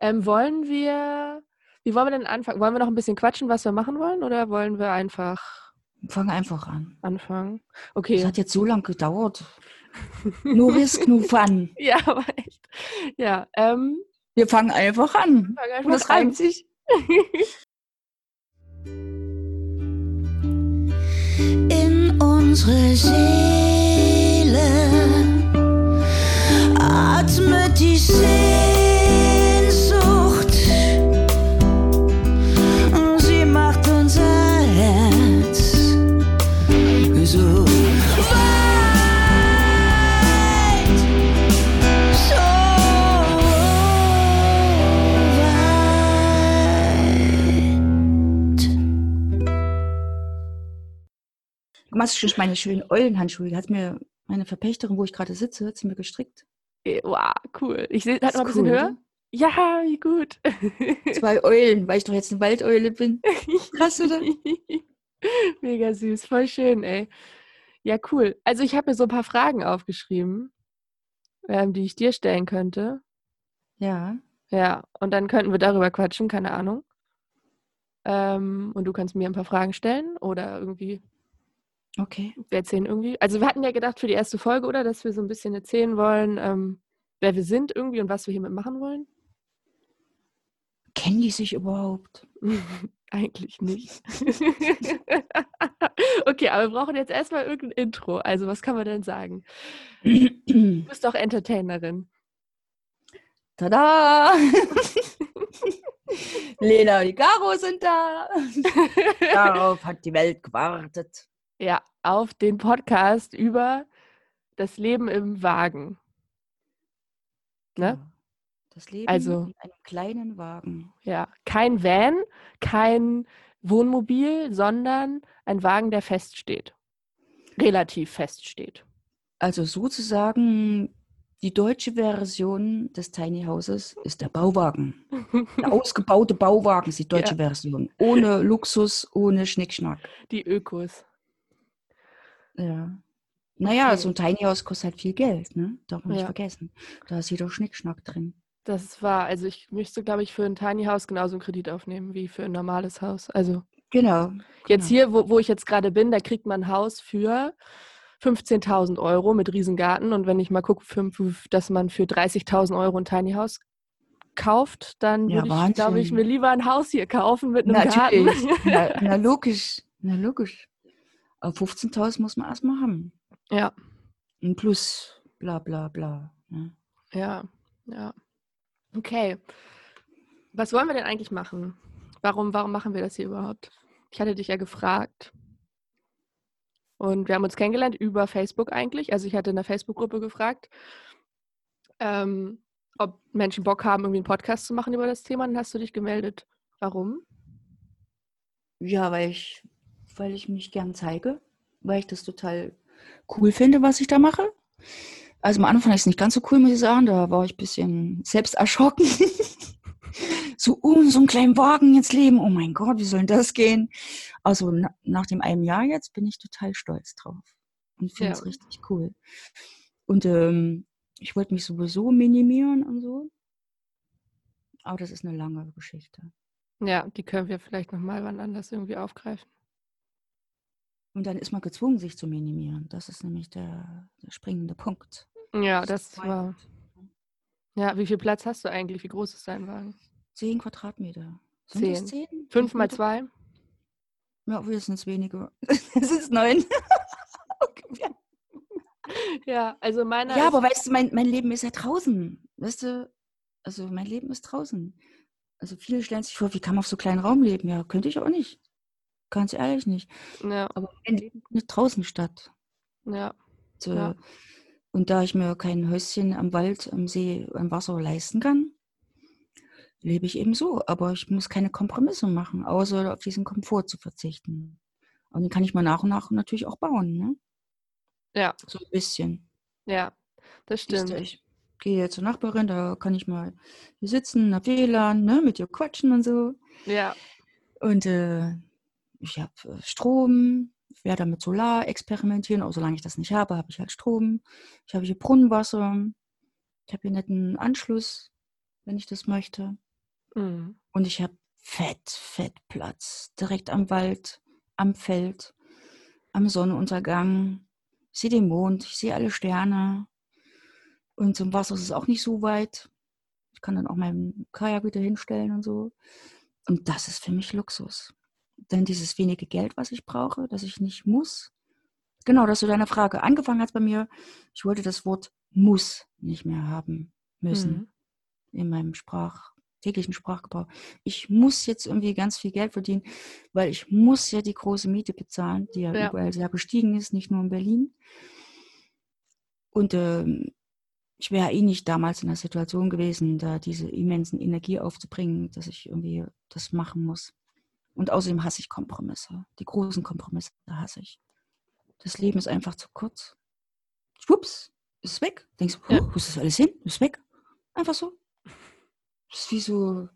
Ähm, wollen wir, wie wollen wir denn anfangen? Wollen wir noch ein bisschen quatschen, was wir machen wollen, oder wollen wir einfach Fang einfach an. anfangen? Das Okay. hat jetzt so lange gedauert. No risk, no fun. Ja, aber echt. Ja, ähm, Wir fangen einfach an. fang einfach Und das reimt sich. in unsere Seele. Atmet die Sehnsucht, Du machst schon meine schönen Eulenhandschuhe. Die hat mir meine Verpächterin, wo ich gerade sitze, hat sie mir gestrickt. Eh, Wow, cool. Ich sehe, hat noch ein bisschen cool, höher. oder? Ja, wie gut. Zwei Eulen, weil ich doch jetzt eine Waldeule bin. Krass, oder? Mega süß, voll schön, ey. Ja, cool. Also ich habe mir so ein paar Fragen aufgeschrieben, ähm, die ich dir stellen könnte. Ja. Ja, und dann könnten wir darüber quatschen, keine Ahnung. Ähm, und du kannst mir ein paar Fragen stellen oder irgendwie, Okay. wir erzählen irgendwie. Also wir hatten ja gedacht für die erste Folge, oder, dass wir so ein bisschen erzählen wollen, ähm, wer wir sind irgendwie und was wir hiermit machen wollen. Kennen die sich überhaupt? Eigentlich nicht. okay, aber wir brauchen jetzt erstmal irgendein Intro. Also, was kann man denn sagen? Du bist doch Entertainerin. Tada! Lena und die Caro sind da. Darauf hat die Welt gewartet. Ja, auf den Podcast über das Leben im Wagen. Ne? Ja. Das Leben Also- in einem kleinen Wagen. Ja, kein Van, kein Wohnmobil, sondern ein Wagen, der feststeht. Relativ feststeht. Also sozusagen die deutsche Version des Tiny Houses ist der Bauwagen. Der ausgebaute Bauwagen ist die deutsche Version. Ohne Luxus, ohne Schnickschnack. Die Ökos. Ja. Naja, Okay. so ein Tiny House kostet halt viel Geld, ne? Darf man nicht Ja. vergessen. Da ist jeder Schnickschnack drin. Das war, also ich müsste, glaube ich, für ein Tiny House genauso einen Kredit aufnehmen wie für ein normales Haus. Also Genau. Jetzt genau. hier, wo, wo ich jetzt gerade bin, da kriegt man ein Haus für 15.000 Euro mit Riesengarten. Und wenn ich mal gucke, dass man für 30.000 Euro ein Tiny House kauft, dann Ja, würde ich, glaube ich, mir lieber ein Haus hier kaufen mit einem Natürlich. Garten. na, na logisch. Na logisch. Aber 15.000 muss man erstmal haben. ja, Ein Plus, bla bla bla. Ne? ja, ja. Okay. Was wollen wir denn eigentlich machen? Warum, warum machen wir das hier überhaupt? Ich hatte dich ja gefragt. Und wir haben uns kennengelernt über Facebook eigentlich. Also ich hatte in der Facebook-Gruppe gefragt, ähm, ob Menschen Bock haben, irgendwie einen Podcast zu machen über das Thema. Dann hast du dich gemeldet. Warum? Ja, weil ich, weil ich mich gern zeige, weil ich das total cool finde, was ich da mache. Also am Anfang fand ich es nicht ganz so cool, muss ich sagen. Da war ich ein bisschen selbst erschrocken. so, oh, so einen kleinen Wagen jetzt leben. Oh mein Gott, wie soll denn das gehen? Also na, nach dem einem Jahr jetzt bin ich total stolz drauf und finde es Ja. richtig cool. Und ähm, ich wollte mich sowieso minimieren und so. Aber das ist eine lange Geschichte. Ja, die können wir vielleicht nochmal wann anders irgendwie aufgreifen. Und dann ist man gezwungen, sich zu minimieren. Das ist nämlich der, der springende Punkt. Ja, Das das war. Ja, wie viel Platz hast du eigentlich? Wie groß ist dein Wagen? Zehn Quadratmeter. Sind das Zehn. zehn? Fünf mal zwei? Ja, wir sind es weniger. Es ist neun. Okay. Ja, also meiner Ja, aber weißt du, mein, mein Leben ist ja draußen. Weißt du, also mein Leben ist draußen. Also viele stellen sich vor, wie kann man auf so kleinen Raum leben? Ja, könnte ich auch nicht. Ganz ehrlich nicht. ja, Aber mein Leben findet draußen statt. ja, So. Ja. Und da ich mir kein Häuschen am Wald, am See, am Wasser leisten kann, lebe ich eben so. Aber ich muss keine Kompromisse machen, außer auf diesen Komfort zu verzichten. Und den kann ich mal nach und nach natürlich auch bauen, ne? ja, So ein bisschen. ja, das stimmt. Ich gehe zur Nachbarin, da kann ich mal hier sitzen, hab WLAN, ne, mit ihr quatschen und so. Ja, Und äh, ich habe Strom, werde mit Solar experimentieren, auch solange ich das nicht habe, habe ich halt Strom. Ich habe hier Brunnenwasser, ich habe hier einen netten Anschluss wenn ich das möchte. Mhm. Und ich habe fett, fett Platz. Direkt am Wald, am Feld, am Sonnenuntergang. Ich sehe den Mond, ich sehe alle Sterne. Und zum Wasser ist es auch nicht so weit. Ich kann dann auch meinen Kajak wieder hinstellen und so. Und das ist für mich Luxus. Denn dieses wenige Geld, was ich brauche, das ich nicht muss. Genau, dass du deine Frage angefangen hast bei mir. Ich wollte das Wort muss nicht mehr haben müssen Mhm. in meinem Sprach, täglichen Sprachgebrauch. Ich muss jetzt irgendwie ganz viel Geld verdienen, weil ich muss ja die große Miete bezahlen, die ja, Ja. überall sehr gestiegen ist, nicht nur in Berlin. Und ähm, ich wäre eh nicht damals in der Situation gewesen, da diese immensen Energie aufzubringen, dass ich irgendwie das machen muss. Und außerdem hasse ich Kompromisse. Die großen Kompromisse hasse ich. Das Leben ist einfach zu kurz. Schwupps, ist es weg. Denkst du, Ja. "Huh, wo ist das alles hin? Ist weg. Einfach so. Das ist wie so,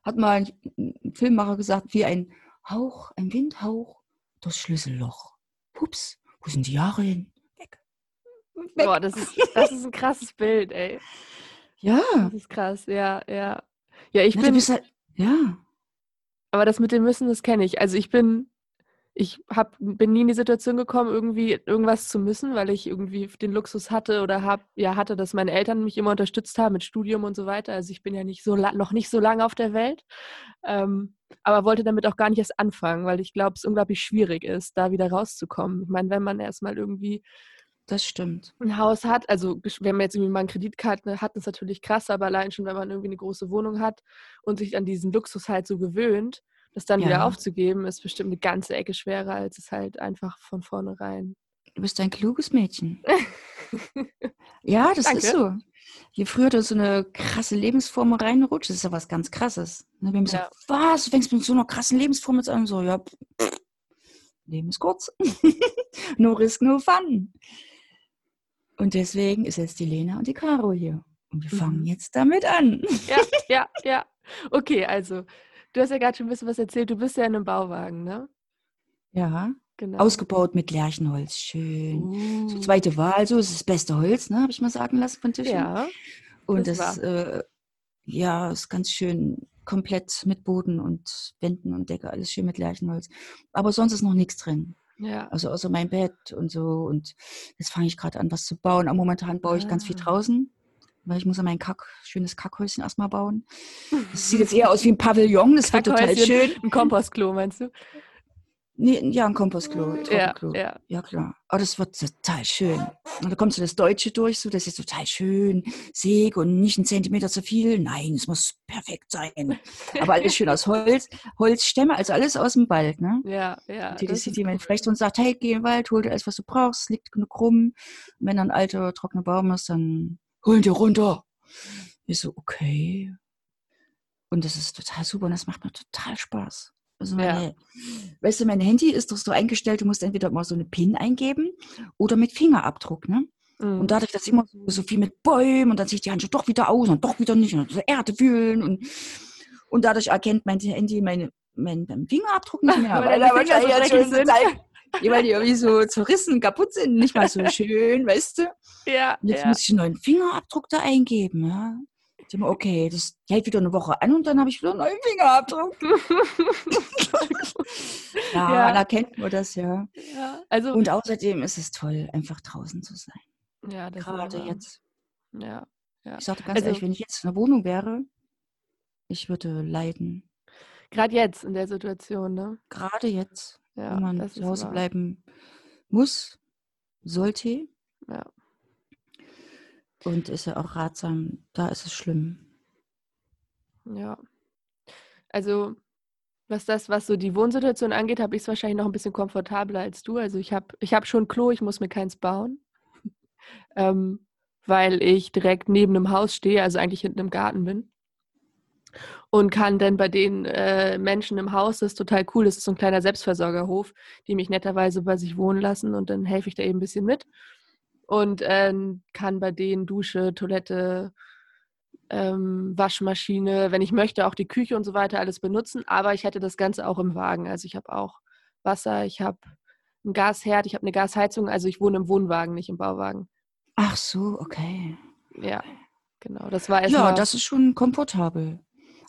hat mal ein, Filmmacher gesagt, wie ein Hauch, ein Windhauch durchs Schlüsselloch. Pups, wo sind die Jahre hin? Weg. Weg. Boah, das ist, das ist ein krasses Bild, ey. Ja. Das ist krass, ja, ja. Ja, ich du bin, halt, ja. Aber das mit dem Müssen, das kenne ich. Also ich bin, ich hab, bin nie in die Situation gekommen, irgendwie irgendwas zu müssen, weil ich irgendwie den Luxus hatte oder hab, ja, hatte, dass meine Eltern mich immer unterstützt haben mit Studium und so weiter. Also ich bin ja nicht so noch nicht so lange auf der Welt. Ähm, aber wollte damit auch gar nicht erst anfangen, weil ich glaube, es unglaublich schwierig ist, da wieder rauszukommen. Ich meine, wenn man erstmal irgendwie Das stimmt. ein Haus hat, also wenn man jetzt irgendwie mal eine Kreditkarte hat, ist natürlich krass, aber allein schon, wenn man irgendwie eine große Wohnung hat und sich an diesen Luxus halt so gewöhnt, das dann wieder Ja. aufzugeben, ist bestimmt eine ganze Ecke schwerer, als es halt einfach von vornherein. Du bist ein kluges Mädchen. Ja, das ist so. Je früher du so eine krasse Lebensform reinrutscht, das ist ja was ganz krasses. Ne, Wir haben gesagt, was, du fängst mit so einer krassen Lebensform jetzt an? So, ja, pff, Leben ist kurz. no risk, no fun. Und deswegen ist jetzt die Lena und die Caro hier. Und wir fangen Mhm. jetzt damit an. Ja, ja, ja. Okay, also, du hast ja gerade schon ein bisschen was erzählt. Du bist ja in einem Bauwagen, ne? Ja, Genau. ausgebaut mit Lärchenholz. Schön. Uh, So zweite Wahl, so ist das beste Holz, ne, habe ich mal sagen lassen von Tischen. Ja, Und das das, äh, ja, ist ganz schön komplett mit Boden und Wänden und Decke, alles schön mit Lärchenholz. Aber sonst ist noch nichts drin. Ja. Also außer mein Bett und so. Und jetzt fange ich gerade an, was zu bauen. Aber momentan baue ich ganz viel Ah. draußen, weil ich muss ja mein Kack, schönes Kackhäuschen erstmal bauen. Das sieht jetzt eher aus wie ein Pavillon, das wird total schön. Ein Kompostklo, meinst du? Nee, ja, ein Kompostklo, Ja, Trockenklo. ja. Ja, klar. Aber das wird total schön. Und da kommt so das Deutsche durch, so das ist total schön. Säg und nicht einen Zentimeter zu viel. Nein, es muss perfekt sein. Aber alles schön aus Holz, Holzstämme, also alles aus dem Wald, ne? Ja, ja. die das sieht jemand cool. vielleicht und sagt, hey, geh in den Wald, hol dir alles, was du brauchst, liegt genug rum. Und wenn dann ein alter, trockener Baum ist, dann hol dir runter. Ich so, okay. Und das ist total super und das macht mir total Spaß. Also Ja. meine, weißt du, mein Handy ist doch so eingestellt, du musst entweder mal so eine PIN eingeben oder mit Fingerabdruck, ne? Mhm. Und dadurch, dass immer so, so viel mit Bäumen und dann sieht die Handschuhe doch wieder aus und doch wieder nicht und so Erde fühlen und, und dadurch erkennt mein Handy meine, mein, mein Fingerabdruck nicht mehr, Weil weil wahrscheinlich dreckig schon sind. total, ja, weil die irgendwie so zerrissen, kaputt sind, nicht mal so schön, weißt du? ja, Und jetzt ja. muss ich einen neuen Fingerabdruck da eingeben, ja. Ich mir, okay, das hält wieder eine Woche an und dann habe ich wieder einen neuen Fingerabdruck. Ja, Ja. dann erkennt man das, ja. ja. Also, Und außerdem ist es toll, einfach draußen zu sein. ja, das ist Gerade wahr. jetzt. Ja, ja. Ich sagte ganz Also- ehrlich, wenn ich jetzt in der Wohnung wäre, ich würde leiden. Gerade jetzt in der Situation, ne? Gerade jetzt, Ja, wo man zu ist Hause wahr. bleiben muss, sollte. Ja. Und ist ja auch ratsam, da ist es schlimm. Ja. Also, was das, was so die Wohnsituation angeht, habe ich es wahrscheinlich noch ein bisschen komfortabler als du. Also ich habe ich hab schon Klo, ich muss mir keins bauen. ähm, weil ich direkt neben einem Haus stehe, also eigentlich hinten im Garten bin. Und kann dann bei den äh, Menschen im Haus, das ist total cool, das ist so ein kleiner Selbstversorgerhof, die mich netterweise bei sich wohnen lassen und dann helfe ich da eben ein bisschen mit. Und ähm, kann bei denen Dusche, Toilette, ähm, Waschmaschine, wenn ich möchte, auch die Küche und so weiter alles benutzen. Aber ich hätte das Ganze auch im Wagen. Also ich habe auch Wasser, ich habe einen Gasherd, ich habe eine Gasheizung. Also ich wohne im Wohnwagen, nicht im Bauwagen. Ach so, okay. Ja, Genau, das war Ja, das ist schon komfortabel.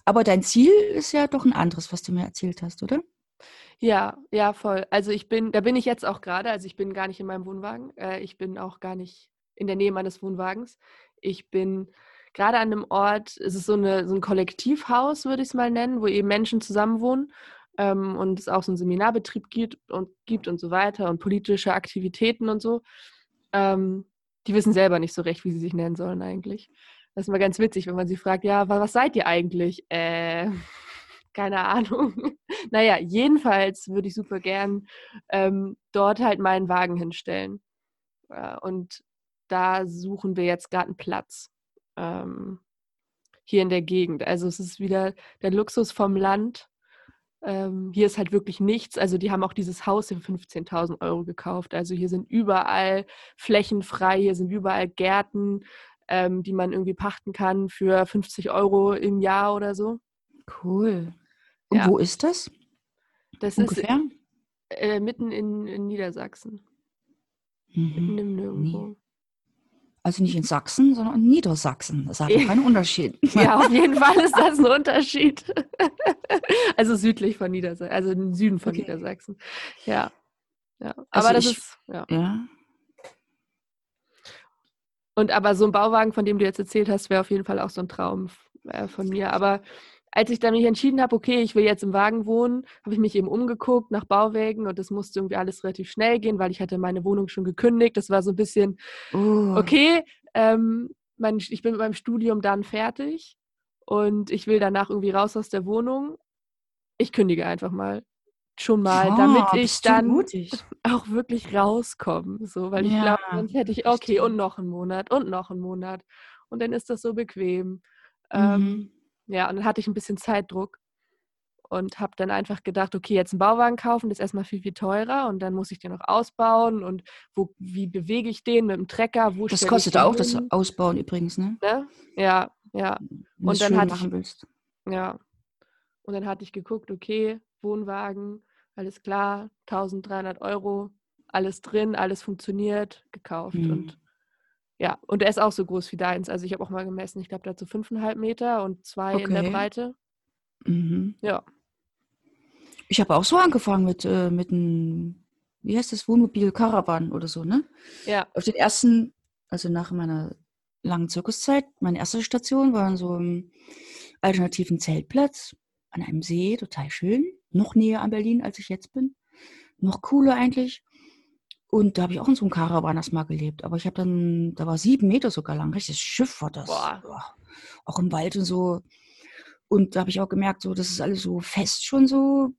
Aber dein Ziel ist ja doch ein anderes, was du mir erzählt hast, oder? Ja, ja, voll. Also ich bin, da bin ich jetzt auch gerade, also ich bin gar nicht in meinem Wohnwagen. Äh, ich bin auch gar nicht in der Nähe meines Wohnwagens. Ich bin gerade an einem Ort, es ist so, eine, so ein Kollektivhaus, würde ich es mal nennen, wo eben Menschen zusammenwohnen ähm, und es auch so einen Seminarbetrieb gibt und, gibt und so weiter und politische Aktivitäten und so. Ähm, die wissen selber nicht so recht, wie sie sich nennen sollen eigentlich. Das ist immer ganz witzig, wenn man sie fragt, ja, wa- was seid ihr eigentlich? Äh, keine Ahnung. naja, jedenfalls würde ich super gern ähm, dort halt meinen Wagen hinstellen. Äh, und da suchen wir jetzt gerade einen Platz ähm, hier in der Gegend. Also es ist wieder der Luxus vom Land. Ähm, hier ist halt wirklich nichts. Also die haben auch dieses Haus für 15.000 Euro gekauft. Also hier sind überall Flächen frei, hier sind überall Gärten, ähm, die man irgendwie pachten kann für 50 Euro im Jahr oder so. Cool. Und Ja. wo ist das Das ungefähr? ist äh, mitten in, in Niedersachsen, mitten Mhm. im Nirgendwo. Also nicht in Sachsen, sondern in Niedersachsen. Das hat Ja. doch keinen Unterschied. Ja, auf jeden Fall ist das ein Unterschied. also südlich von Niedersachsen, also im Süden von Okay. Niedersachsen. Ja. ja. Also Aber das ich- ist, ja. Ja. Und aber so ein Bauwagen, von dem du jetzt erzählt hast, wäre auf jeden Fall auch so ein Traum äh, von mir. Aber als ich dann mich entschieden habe, okay, ich will jetzt im Wagen wohnen, habe ich mich eben umgeguckt nach Bauwägen und das musste irgendwie alles relativ schnell gehen, weil ich hatte meine Wohnung schon gekündigt. Das war so ein bisschen, Oh. okay, ähm, mein, ich bin mit meinem Studium dann fertig und ich will danach irgendwie raus aus der Wohnung. Ich kündige einfach mal. Schon mal, Ja, damit ich dann mutig. auch wirklich rauskomme. So, weil ich Ja, glaube, sonst hätte ich, okay, und noch einen Monat und noch einen Monat. Und dann ist das so bequem. Ähm, Mhm. Ja, und dann hatte ich ein bisschen Zeitdruck und habe dann einfach gedacht, okay, jetzt einen Bauwagen kaufen, das ist erstmal viel, viel teurer und dann muss ich den noch ausbauen und wo, wie bewege ich den mit dem Trecker? Wo Das kostet auch das hin? Ausbauen übrigens, ne? Ne? Ja, ja, Wenn Und dann hatte ich- willst. ja. Und dann hatte ich geguckt, okay, Wohnwagen, alles klar, 1300 Euro, alles drin, alles funktioniert, gekauft. Mhm. Und ja, und er ist auch so groß wie deins. Also ich habe auch mal gemessen, ich glaube, so fünfeinhalb Meter und zwei in der Okay. Breite. Mhm. Ja. Ich habe auch so angefangen mit, äh, mit einem, wie heißt das, Wohnmobil, Caravan oder so, ne? Ja, Auf den ersten, also nach meiner langen Zirkuszeit, meine erste Station war an so einem alternativen Zeltplatz an einem See, total schön. Noch näher an Berlin, als ich jetzt bin. Noch cooler eigentlich. Und da habe ich auch in so einem Caravan erstmal gelebt. Aber ich habe dann, da war sieben Meter sogar lang, richtiges Schiff war das. Boah. Boah. Auch im Wald und so. Und da habe ich auch gemerkt, so, das ist alles so fest schon so.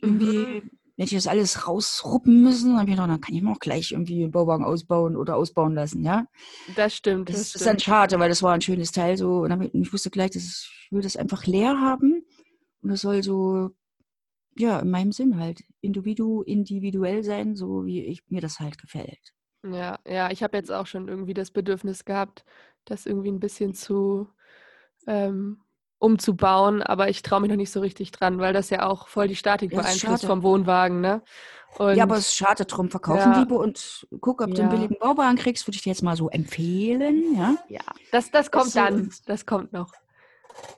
Irgendwie, Mhm. wenn ich das alles rausruppen müssen, dann habe ich gedacht, dann kann ich mir auch gleich irgendwie einen Bauwagen ausbauen oder ausbauen lassen, ja. das stimmt. Das, Das, ist dann stimmt. schade, weil das war ein schönes Teil so. Und damit, und ich wusste gleich, dass es- ich will das einfach leer haben. Und es soll so, ja, in meinem Sinn halt, individu, individuell sein, so wie ich, mir das halt gefällt. Ja, ja, ich habe jetzt auch schon irgendwie das Bedürfnis gehabt, das irgendwie ein bisschen zu ähm, umzubauen, aber ich traue mich noch nicht so richtig dran, weil das ja auch voll die Statik Ja, das beeinflusst vom Wohnwagen, ne? Und ja, aber es schade drum, verkaufen Ja. lieber und guck, ob du Ja. einen billigen Bauwagen kriegst, würde ich dir jetzt mal so empfehlen, ja. ja, das, das kommt so- dann, das kommt noch.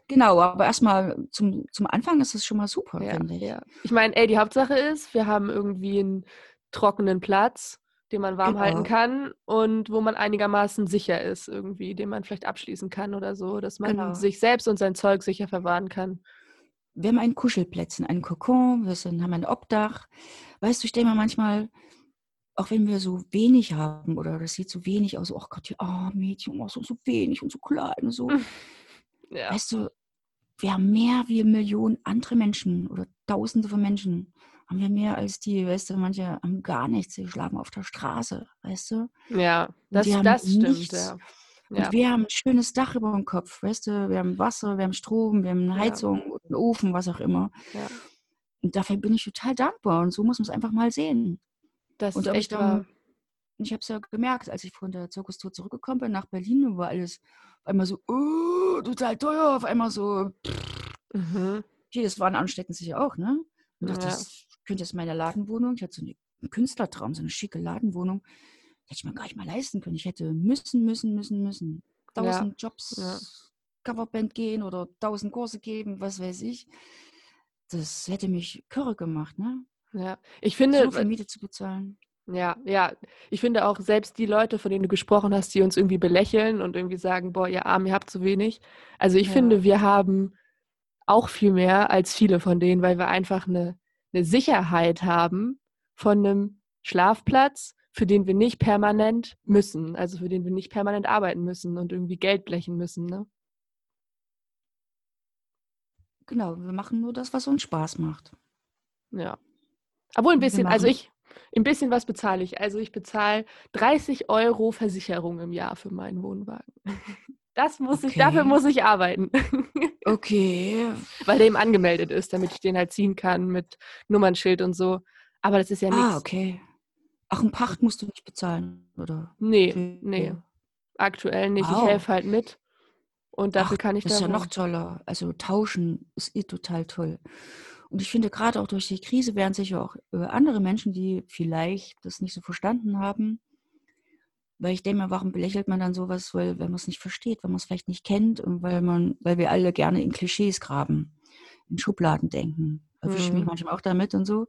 Genau, aber erstmal zum, zum Anfang ist das schon mal super, Ja, finde ich. ja. Ich meine, ey, die Hauptsache ist, wir haben irgendwie einen trockenen Platz, den man warm halten Genau. kann und wo man einigermaßen sicher ist, irgendwie, den man vielleicht abschließen kann oder so, dass man Genau. sich selbst und sein Zeug sicher verwahren kann. Wir haben ein Kuschelplätzchen, einen Kokon, wir sind, haben ein Obdach. Weißt du, ich denke mir manchmal, auch wenn wir so wenig haben oder das sieht so wenig aus, oh Gott, die armen Mädchen, oh, so, so wenig und so klein und so. Ja. Weißt du, wir haben mehr wie Millionen andere Menschen oder Tausende von Menschen. Haben wir mehr als die, weißt du, manche haben gar nichts, die schlafen auf der Straße, weißt du? Ja, das, das stimmt, nichts. ja. Und Ja, wir haben ein schönes Dach über dem Kopf, weißt du? Wir haben Wasser, wir haben Strom, wir haben eine Ja. Heizung, einen Ofen, was auch immer. ja. Und dafür bin ich total dankbar. Und so muss man es einfach mal sehen. Das Und ist ob ich echt dann- wahr. Und ich habe es ja gemerkt, als ich von der Zirkustour zurückgekommen bin nach Berlin, war alles auf einmal so, oh, total teuer, auf einmal so, Mhm. okay, das waren ansteckend sicher auch, ne? Und dachte, Ja. das könnte jetzt meine Ladenwohnung, ich hatte so eine, einen Künstlertraum, so eine schicke Ladenwohnung, hätte ich mir gar nicht mal leisten können. Ich hätte müssen, müssen, müssen, müssen. tausend Jobs, ja. Coverband gehen oder tausend Kurse geben, was weiß ich. Das hätte mich kirre gemacht, ne? Ja, ich finde, So viel Miete zu bezahlen. Ja, ja. Ich finde auch selbst die Leute, von denen du gesprochen hast, die uns irgendwie belächeln und irgendwie sagen, boah, ihr Arm, ihr habt zu wenig. Also ich Ja. finde, wir haben auch viel mehr als viele von denen, weil wir einfach eine, eine Sicherheit haben von einem Schlafplatz, für den wir nicht permanent müssen, also für den wir nicht permanent arbeiten müssen und irgendwie Geld blechen müssen. Ne? Genau, wir machen nur das, was uns Spaß macht. Ja. Obwohl ein bisschen, also ich, ein bisschen was bezahle ich. Also ich bezahle 30 Euro Versicherung im Jahr für meinen Wohnwagen. Das muss ich, dafür Okay. muss ich arbeiten, Okay. weil der eben angemeldet ist, damit ich den halt ziehen kann mit Nummernschild und so. Aber das ist ja nichts. Ah, okay. Ach, einen Pacht musst du nicht bezahlen, oder? Nee, nee, aktuell nicht. Ich Wow. helfe halt mit und dafür Ach, kann ich das ist da ja noch toller. Also tauschen ist eh total toll. Und ich finde, gerade auch durch die Krise werden sich auch äh, andere Menschen, die vielleicht das nicht so verstanden haben, weil ich denke mir, warum belächelt man dann sowas, weil wenn man es nicht versteht, wenn man es vielleicht nicht kennt und weil man, weil wir alle gerne in Klischees graben, in Schubladen denken. Erwische ich mich Mhm. manchmal auch damit und so.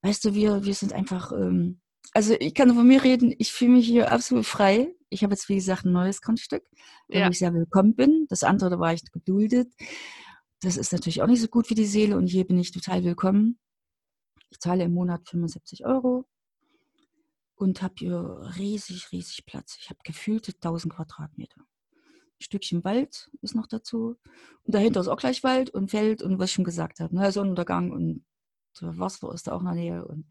Weißt du, wir, wir sind einfach, ähm, also ich kann von mir reden, ich fühle mich hier absolut frei. Ich habe jetzt, wie gesagt, ein neues Grundstück, da Ja. wo ich sehr willkommen bin. Das andere, da war ich geduldet. Das ist natürlich auch nicht so gut wie die Seele und hier bin ich total willkommen. Ich zahle im Monat 75 Euro und habe hier riesig, riesig Platz. Ich habe gefühlte 1000 Quadratmeter. Ein Stückchen Wald ist noch dazu. Und dahinter ist auch gleich Wald und Feld und was ich schon gesagt habe, ne? Sonnenuntergang und Wasser ist da auch in der Nähe. Und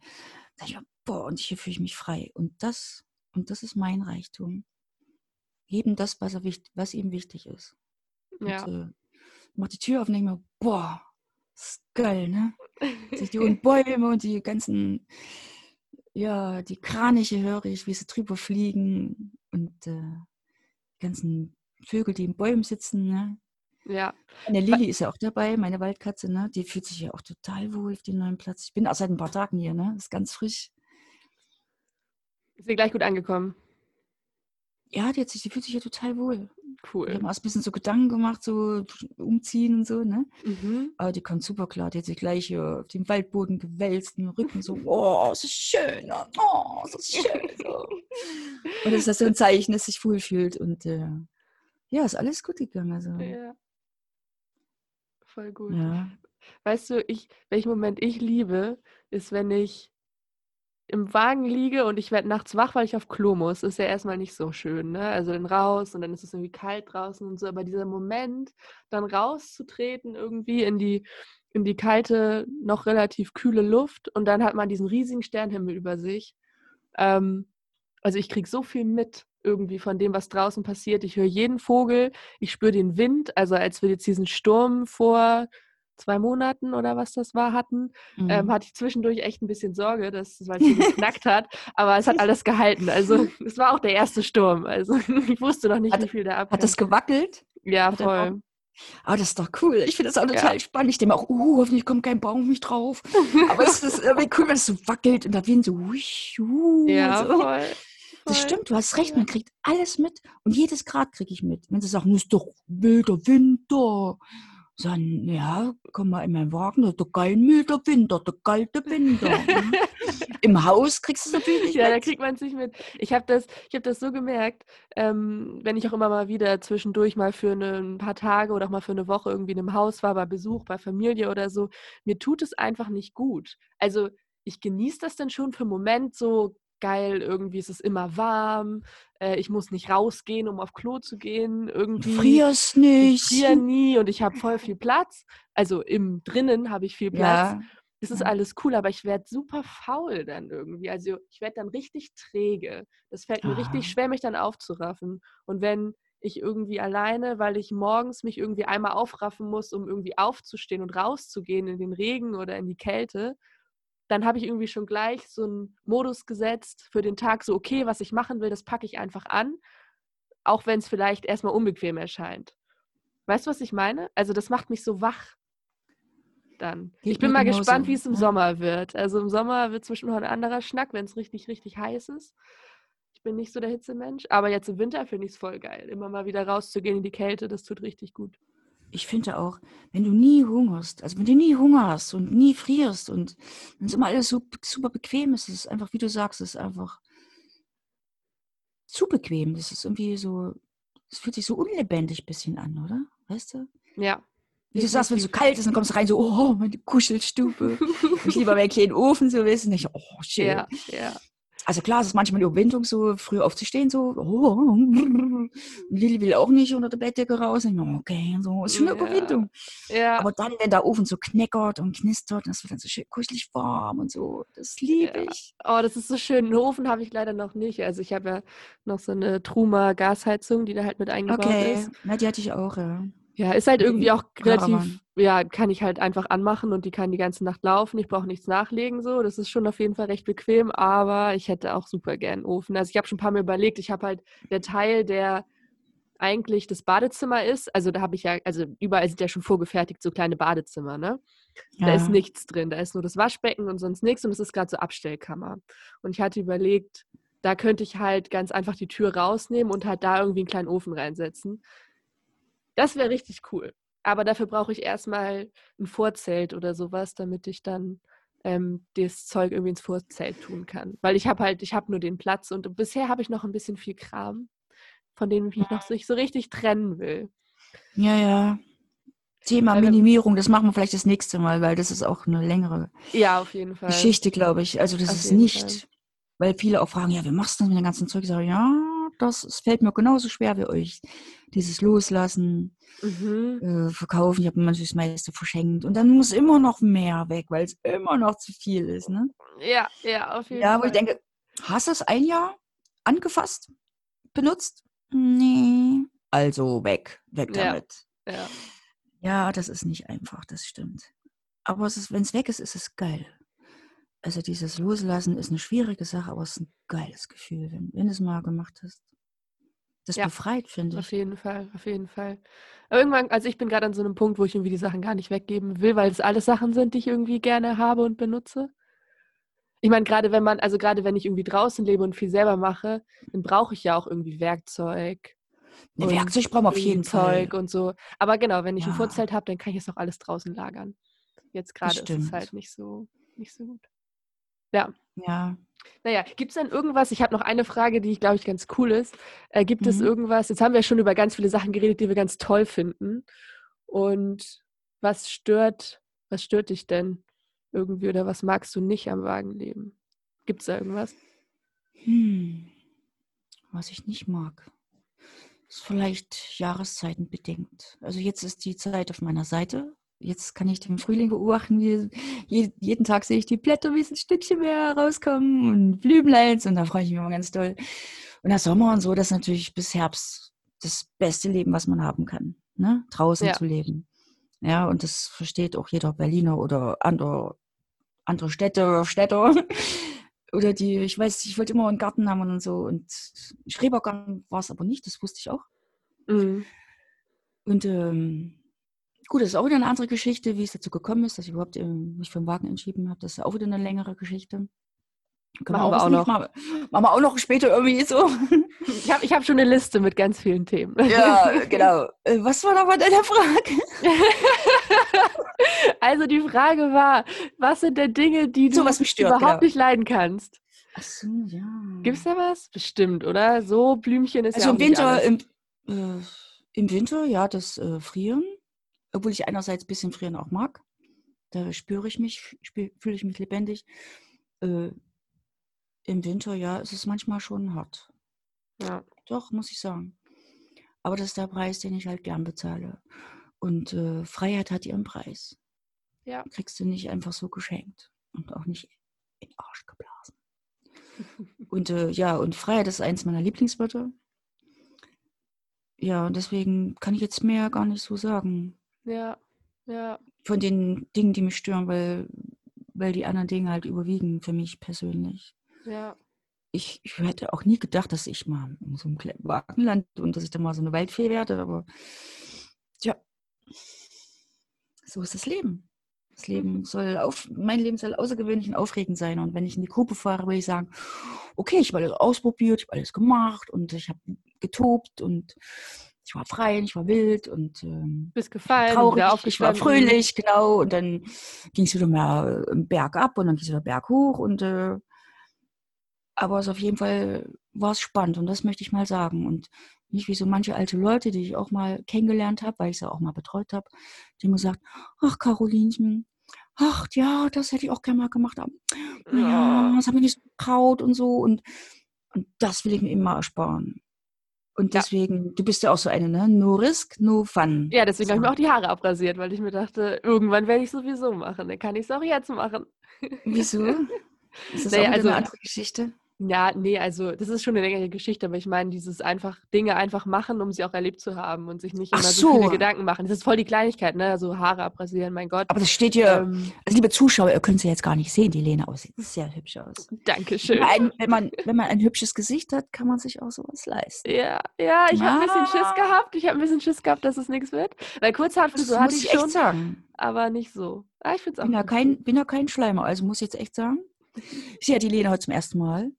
da ich, boah, und hier fühle ich mich frei. Und das, und das ist mein Reichtum. Jedem das, was, er wichtig, was ihm wichtig ist. Ja. Und, äh, mach die Tür auf und denke mir, boah, das ist geil, ne? Die, und Bäume und die ganzen, ja, die Kraniche höre ich, wie sie drüber fliegen und äh, die ganzen Vögel, die in Bäumen sitzen, ne? ja. Meine Lilly ist ja auch dabei, meine Waldkatze, ne? Die fühlt sich ja auch total wohl auf dem neuen Platz. Ich bin auch seit ein paar Tagen hier, ne? Ist ganz frisch. Ist dir gleich gut angekommen. Ja, die, hat sich, die fühlt sich ja total wohl. Wir Cool. haben erst ein bisschen so Gedanken gemacht, so umziehen und so, ne? Mhm. Aber die kommt super klar. Die hat sich gleich hier auf den Waldboden gewälzt, im Rücken so, oh, ist schön, oh, es ist schön. So. Und das ist das so ein Zeichen, dass sich wohlfühlt. Und äh, ja, ist alles gut gegangen. Also. Ja. Voll gut. ja. Weißt du, ich, welchen Moment ich liebe, ist, wenn ich im Wagen liege und ich werde nachts wach, weil ich auf Klo muss. Ist ja erstmal nicht so schön, ne? Also dann raus und dann ist es irgendwie kalt draußen und so. Aber dieser Moment, dann rauszutreten irgendwie in die, in die kalte, noch relativ kühle Luft und dann hat man diesen riesigen Sternhimmel über sich. Ähm, also ich kriege so viel mit irgendwie von dem, was draußen passiert. Ich höre jeden Vogel, ich spüre den Wind. Also als wir jetzt diesen Sturm vor zwei Monaten oder was das war hatten, ähm, Mhm. hatte ich zwischendurch echt ein bisschen Sorge, dass weil es hier geknackt hat. Aber es hat alles gehalten. Also es war auch der erste Sturm. Also ich wusste noch nicht, Hat- wie viel da Hat das gewackelt? Ja, hat voll. Aber das ist doch cool. Ich finde das auch Ja. total spannend. Ich denke auch, uh, hoffentlich kommt kein Baum auf mich drauf. Aber es ist irgendwie cool, wenn es so wackelt und der Wind so, husch, uh, Ja, so. voll. Das stimmt, du hast recht, Ja. man kriegt alles mit und jedes Grad kriege ich mit. Wenn sie sagen, es ist doch wilder Winter, sagen, ja, komm mal in meinen Wagen, doch kein milder Winter, der kalte Winter. ne? Im Haus kriegst du es natürlich nicht Ja, da mit. kriegt man es nicht mit. Ich habe das, ich hab das so gemerkt, ähm, wenn ich auch immer mal wieder zwischendurch mal für eine, ein paar Tage oder auch mal für eine Woche irgendwie in einem Haus war, bei Besuch, bei Familie oder so, mir tut es einfach nicht gut. Also ich genieße das dann schon für einen Moment so geil, irgendwie ist es immer warm, äh, ich muss nicht rausgehen, um auf Klo zu gehen, irgendwie. frierst Ich nicht. friere nie und ich habe voll viel Platz. Also im drinnen habe ich viel Platz Ja, es ist alles cool, aber ich werde super faul dann irgendwie. Also ich werde dann richtig träge. Das fällt mir Ah. richtig schwer, mich dann aufzuraffen. Und wenn ich irgendwie alleine, weil ich morgens mich irgendwie einmal aufraffen muss, um irgendwie aufzustehen und rauszugehen in den Regen oder in die Kälte, dann habe ich irgendwie schon gleich so einen Modus gesetzt für den Tag, so okay, was ich machen will, das packe ich einfach an, auch wenn es vielleicht erstmal unbequem erscheint. Weißt du, was ich meine? Also das macht mich so wach dann. Geht ich bin mal gespannt, wie es im ja. Sommer wird. Also im Sommer wird es bestimmt noch ein anderer Schnack, wenn es richtig, richtig heiß ist. Ich bin nicht so der Hitzemensch. Aber jetzt im Winter finde ich es voll geil. Immer mal wieder rauszugehen in die Kälte, das tut richtig gut. Ich finde auch, wenn du nie hungerst, also wenn du nie Hunger hast und nie frierst und wenn es immer alles so super bequem ist, ist es einfach, wie du sagst, es ist einfach zu bequem. Das ist irgendwie so, es fühlt sich so unlebendig ein bisschen an, oder? Weißt du? Ja. Wie du sagst, wenn es so kalt ist, dann kommst du rein, so, oh, meine Kuschelstube. ich lieber meinen kleinen Ofen so wissen. Ich, oh, schön. Ja, ja. Also klar, es ist manchmal die Überwindung, so früh aufzustehen, so, oh, und Lilly will auch nicht unter der Bettdecke raus. Ich meine, okay, so, ist schon eine Ja. Überwindung. Ja, Aber dann, wenn der Ofen so kneckert und knistert, das wird dann so schön kuschelig warm und so, das liebe Ja. ich. oh, das ist so schön. Einen Ofen habe ich leider noch nicht. Also ich habe ja noch so eine Truma Gasheizung, die da halt mit eingebaut Okay, ist. na, die hatte ich auch, ja. Ja, ist halt irgendwie auch relativ, ja, kann ich halt einfach anmachen und die kann die ganze Nacht laufen. Ich brauche nichts nachlegen, so. Das ist schon auf jeden Fall recht bequem, aber ich hätte auch super gern einen Ofen. Also ich habe schon ein paar Mal überlegt, ich habe halt der Teil, der eigentlich das Badezimmer ist, also da habe ich ja, also überall sind ja schon vorgefertigt so kleine Badezimmer, ne? Da ja. ist nichts drin, da ist nur das Waschbecken und sonst nichts und es ist gerade so Abstellkammer. Und ich hatte überlegt, da könnte ich halt ganz einfach die Tür rausnehmen und halt da irgendwie einen kleinen Ofen reinsetzen. Das wäre richtig cool. Aber dafür brauche ich erstmal ein Vorzelt oder sowas, damit ich dann ähm, das Zeug irgendwie ins Vorzelt tun kann. Weil ich habe halt, ich habe nur den Platz und bisher habe ich noch ein bisschen viel Kram, von dem ich mich noch nicht so richtig trennen will. Ja, ja. Thema wenn- Minimierung, das machen wir vielleicht das nächste Mal, weil das ist auch eine längere Ja, auf jeden Fall. Geschichte, glaube ich. Also das Auf ist nicht, Fall. weil viele auch fragen, ja, wie machst du das mit dem ganzen Zeug? Ich sage, ja, das es fällt mir genauso schwer wie euch. Dieses Loslassen, Mhm. äh, Verkaufen, ich habe natürlich das meiste verschenkt. Und dann muss immer noch mehr weg, weil es immer noch zu viel ist. Ne? Ja, ja, auf jeden Ja, Fall. wo ich denke, hast du es ein Jahr angefasst, benutzt? Nee. Also weg, weg Ja. damit. ja. Ja, das ist nicht einfach, das stimmt. Aber wenn es weg ist, ist es geil. Also dieses Loslassen ist eine schwierige Sache, aber es ist ein geiles Gefühl, wenn, wenn du es mal gemacht hast. Das Ja, befreit, finde Auf ich. jeden Fall, auf jeden Fall. Aber irgendwann, also ich bin gerade an so einem Punkt, wo ich irgendwie die Sachen gar nicht weggeben will, weil es alles Sachen sind, die ich irgendwie gerne habe und benutze. Ich meine, gerade wenn man, also gerade wenn ich irgendwie draußen lebe und viel selber mache, dann brauche ich ja auch irgendwie Werkzeug. Ne, Werkzeug brauchen wir auf jeden Fall. Zeug und so. Aber genau, wenn ich ein Ja. Vorzelt habe, dann kann ich es auch alles draußen lagern. Jetzt gerade ist es halt nicht so, nicht so gut. Ja. Ja. Naja, gibt es denn irgendwas, ich habe noch eine Frage, die ich glaube ich ganz cool ist. Äh, gibt es Mhm. irgendwas, jetzt haben wir schon über ganz viele Sachen geredet, die wir ganz toll finden. Und was stört, was stört dich denn irgendwie oder was magst du nicht am Wagenleben? Gibt es da irgendwas? Hm. Was ich nicht mag, ist vielleicht Jahreszeiten bedingt. Also jetzt ist die Zeit auf meiner Seite. Jetzt kann ich den Frühling beobachten. Wie, je, jeden Tag sehe ich die Blätter, wie es ein Stückchen mehr rauskommen und Blümleins und da freue ich mich immer ganz doll. Und der Sommer und so, das ist natürlich bis Herbst das beste Leben, was man haben kann. Ne? Draußen Ja. zu leben. Ja, und das versteht auch jeder Berliner oder andere, andere Städte, Städter. Oder die, ich weiß, ich wollte immer einen Garten haben und so. Und Schrebergarten war es aber nicht, das wusste ich auch. Mhm. Und ähm, gut, das ist auch wieder eine andere Geschichte, wie es dazu gekommen ist, dass ich überhaupt ähm, mich für den Wagen entschieden habe. Das ist auch wieder eine längere Geschichte. Können Machen wir auch noch. Machen, machen wir auch noch später irgendwie so. Ich habe ich hab schon eine Liste mit ganz vielen Themen. ja, genau. Äh, Was war bei deiner Frage? Also die Frage war, was sind denn Dinge, die du So, stört, überhaupt genau. nicht leiden kannst? Ach so, ja. Gibt es da was? Bestimmt, oder? So Blümchen ist Also ja im auch nicht Winter, im, äh, im Winter, ja, das äh, Frieren. Obwohl ich einerseits ein bisschen Frieren auch mag. Da spüre ich mich, fühle ich mich lebendig. Äh, Im Winter, ja, ist es manchmal schon hart. Ja. Doch, muss ich sagen. Aber das ist der Preis, den ich halt gern bezahle. Und äh, Freiheit hat ihren Preis. Ja. Kriegst du nicht einfach so geschenkt. Und auch nicht in den Arsch geblasen. Und äh, ja, und Freiheit ist eins meiner Lieblingswörter. Ja, und deswegen kann ich jetzt mehr gar nicht so sagen. Ja, ja, Von den Dingen, die mich stören, weil, weil die anderen Dinge halt überwiegen für mich persönlich. ja. Ich, ich hätte auch nie gedacht, dass ich mal in so einem kleinen Wagen lande und dass ich dann mal so eine Waldfee werde, aber tja, so ist das Leben. Das Leben soll auf, mein Leben soll außergewöhnlich und aufregend sein. Und wenn ich in die Gruppe fahre, will ich sagen, okay, ich habe alles ausprobiert, ich habe alles gemacht und ich habe getobt und ich war frei, ich war wild und ähm, Bist gefallen, traurig, ich war aufgestanden. fröhlich, genau. Und dann ging es wieder mehr äh, bergab und dann ging es wieder berghoch. Und äh, aber es auf jeden Fall war es spannend und das möchte ich mal sagen. Und nicht wie so manche alte Leute, die ich auch mal kennengelernt habe, weil ich sie auch mal betreut habe, die immer sagt, ach Carolinchen, ach ja, das hätte ich auch gerne mal gemacht. Aber, ja, Ja. das habe ich nicht so getraut und so. Und, und das will ich mir immer ersparen. Und Ja. deswegen, du bist ja auch so eine, ne? No risk, no fun. Ja, deswegen habe ich mir So. auch die Haare abrasiert, weil ich mir dachte, irgendwann werde ich sowieso machen. Dann kann ich es auch jetzt machen. Wieso? Ist das Naja, auch also- eine andere Geschichte? Ja, nee, also das ist schon eine längere Geschichte, aber ich meine, dieses einfach Dinge einfach machen, um sie auch erlebt zu haben und sich nicht Ach immer so viele so. Gedanken machen. Das ist voll die Kleinigkeit, ne? So Haare abrasieren, mein Gott. Aber das steht hier, Ähm, also liebe Zuschauer, ihr könnt sie jetzt gar nicht sehen, die Lena aussieht sehr hübsch aus. Dankeschön. Wenn, ein, wenn, man, wenn man ein hübsches Gesicht hat, kann man sich auch sowas leisten. Ja, ja, ich habe ein bisschen Schiss gehabt. Ich habe ein bisschen Schiss gehabt, dass es nichts wird. Weil Kurzhaarfrisur hatte ich ich schon, sagen. aber nicht so. Ah, ich finde es auch bin ja, kein, bin ja kein Schleimer, also muss ich jetzt echt sagen. Ich sehe ja die Lena heute zum ersten Mal.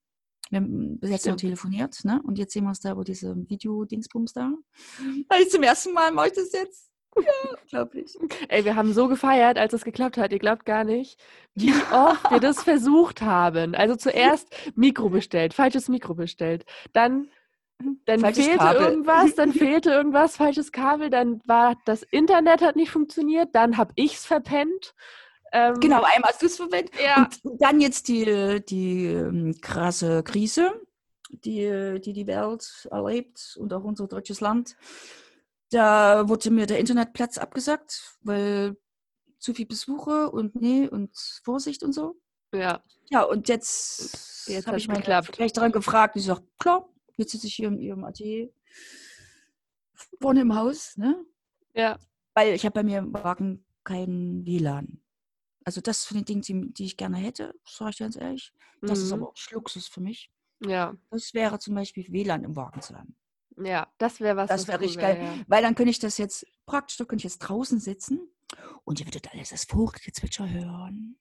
Wir haben bis jetzt noch Stimmt. telefoniert, ne? Und jetzt sehen wir uns da über diese Video-Dingsbums da. Also zum ersten Mal mache ich das jetzt. Ja, unglaublich. Ey, wir haben so gefeiert, als es geklappt hat. Ihr glaubt gar nicht, wie oft wir das versucht haben. Also zuerst Mikro bestellt, falsches Mikro bestellt. Dann, dann Falsches fehlte Kabel. irgendwas, dann fehlte irgendwas, falsches Kabel. Dann war das Internet hat nicht funktioniert. Dann habe ich es verpennt. Ähm, Genau, einmal hast du es verwendet. Ja, Und dann jetzt die, die ähm, krasse Krise, die, die die Welt erlebt und auch unser deutsches Land. Da wurde mir der Internetplatz abgesagt, weil zu viel Besuche und nee und Vorsicht und so. ja, Ja, und jetzt, Jetzt habe ich meine geklappt. Rechterin gefragt, die sagt, klar, jetzt sitze ich hier in ihrem Atelier vorne im Haus, ne? ja. Weil ich habe bei mir im Wagen kein WLAN. Also das sind die Dinge, die, die ich gerne hätte, sage ich ganz ehrlich. Das ist mhm, aber auch Luxus für mich. Ja, Das wäre zum Beispiel WLAN im Wagen zu haben. ja, das wäre was. Das wäre richtig wär, geil. Weil dann könnte ich das jetzt, praktisch, da könnte ich jetzt draußen sitzen und ihr würdet alles das Vogelgezwitscher hören.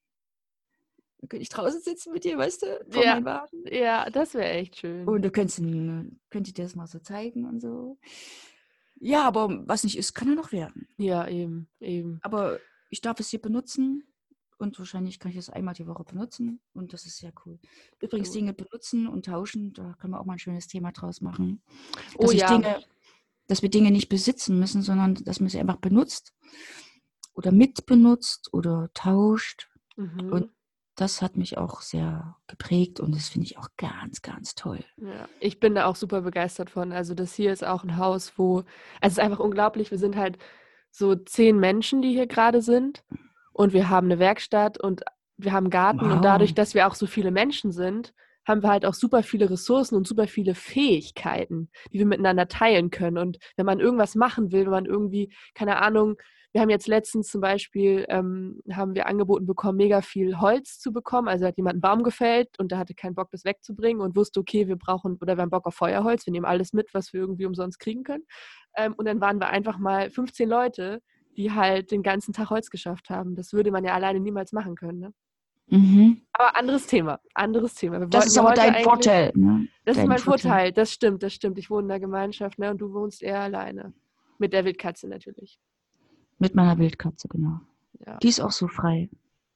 Dann könnte ich draußen sitzen mit dir, weißt du, Ja. Ja, ja das wäre echt schön. Und du könntest, ihn- könnt ihr dir das mal so zeigen und so. Ja, aber was nicht ist, kann ja noch werden. ja, eben, eben. Aber ich darf es hier benutzen und wahrscheinlich kann ich es einmal die Woche benutzen und das ist sehr cool. Übrigens Cool. Dinge benutzen und tauschen, da können wir auch mal ein schönes Thema draus machen. Oh Dass, ich ja. Dinge, dass wir Dinge nicht besitzen müssen, sondern dass man sie einfach benutzt oder mitbenutzt oder tauscht. Mhm. Und das hat mich auch sehr geprägt und das finde ich auch ganz, ganz toll. Ja, ich bin da auch super begeistert von. Also das hier ist auch ein Haus, wo, also es ist einfach unglaublich, wir sind halt so zehn Menschen, die hier gerade sind und wir haben eine Werkstatt und wir haben einen Garten und dadurch, Wow. dass wir auch so viele Menschen sind, haben wir halt auch super viele Ressourcen und super viele Fähigkeiten, die wir miteinander teilen können. Und wenn man irgendwas machen will, wenn man irgendwie, keine Ahnung, wir haben jetzt letztens zum Beispiel, ähm, haben wir angeboten bekommen, mega viel Holz zu bekommen. Also hat jemand einen Baum gefällt und der hatte keinen Bock, das wegzubringen und wusste, okay, wir brauchen oder wir haben Bock auf Feuerholz, wir nehmen alles mit, was wir irgendwie umsonst kriegen können. Ähm, und dann waren wir einfach mal 15 Leute, die halt den ganzen Tag Holz geschafft haben. Das würde man ja alleine niemals machen können. Ne? Mhm. Aber anderes Thema, anderes Thema. Wir Das ist ja aber heute dein Vorteil. Ne? Das ist dein mein Vorteil. Vorteil, das stimmt, das stimmt. Ich wohne in der Gemeinschaft ne? und du wohnst eher alleine. Mit der Wildkatze natürlich. Mit meiner Wildkatze, genau. Ja. Die ist auch so frei.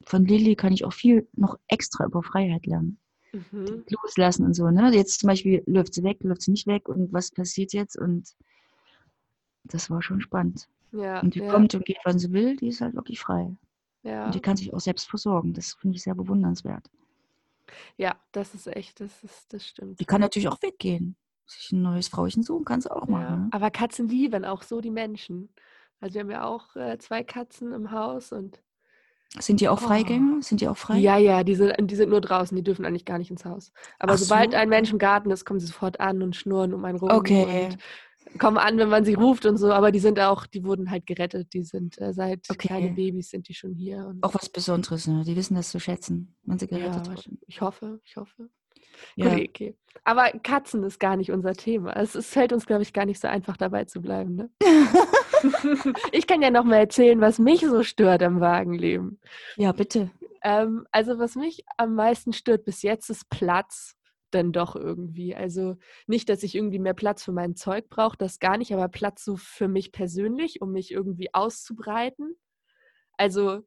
Von Lilly kann ich auch viel noch extra über Freiheit lernen. Mhm. Loslassen und so, ne? Jetzt zum Beispiel läuft sie weg, läuft sie nicht weg und was passiert jetzt? Und das war schon spannend. Ja, Und die ja, kommt und geht, wann sie will, die ist halt wirklich frei. ja. Und die kann sich auch selbst versorgen. Das finde ich sehr bewundernswert. ja, das ist echt, das ist, das stimmt. Die kann natürlich auch weggehen. Sich ein neues Frauchen suchen, kann sie auch Ja. machen. Ne? Aber Katzen lieben auch so die Menschen. Also wir haben ja auch äh, zwei Katzen im Haus und Sind die auch Oh. Freigänger? Sind die auch frei? ja, ja, die sind, die sind nur draußen, die dürfen eigentlich gar nicht ins Haus. Aber Ach sobald so. ein Mensch im Garten ist, kommen sie sofort an und schnurren um einen rum Okay. und kommen an, wenn man sie ruft und so. Aber die sind auch, die wurden halt gerettet. Die sind äh, seit Okay. kleine Babys sind die schon hier. Und Auch was Besonderes, ne? Die wissen das zu schätzen, wenn sie gerettet ja, wurden. ich hoffe, ich hoffe. Ja. Gut, okay. Aber Katzen ist gar nicht unser Thema. Es, es fällt uns, glaube ich, gar nicht so einfach dabei zu bleiben. Ne? ich kann ja noch mal erzählen, was mich so stört am Wagenleben. ja, bitte. Ähm, also was mich am meisten stört bis jetzt ist Platz dann doch irgendwie. Also nicht, dass ich irgendwie mehr Platz für mein Zeug brauche, das gar nicht, aber Platz so für mich persönlich, um mich irgendwie auszubreiten. Also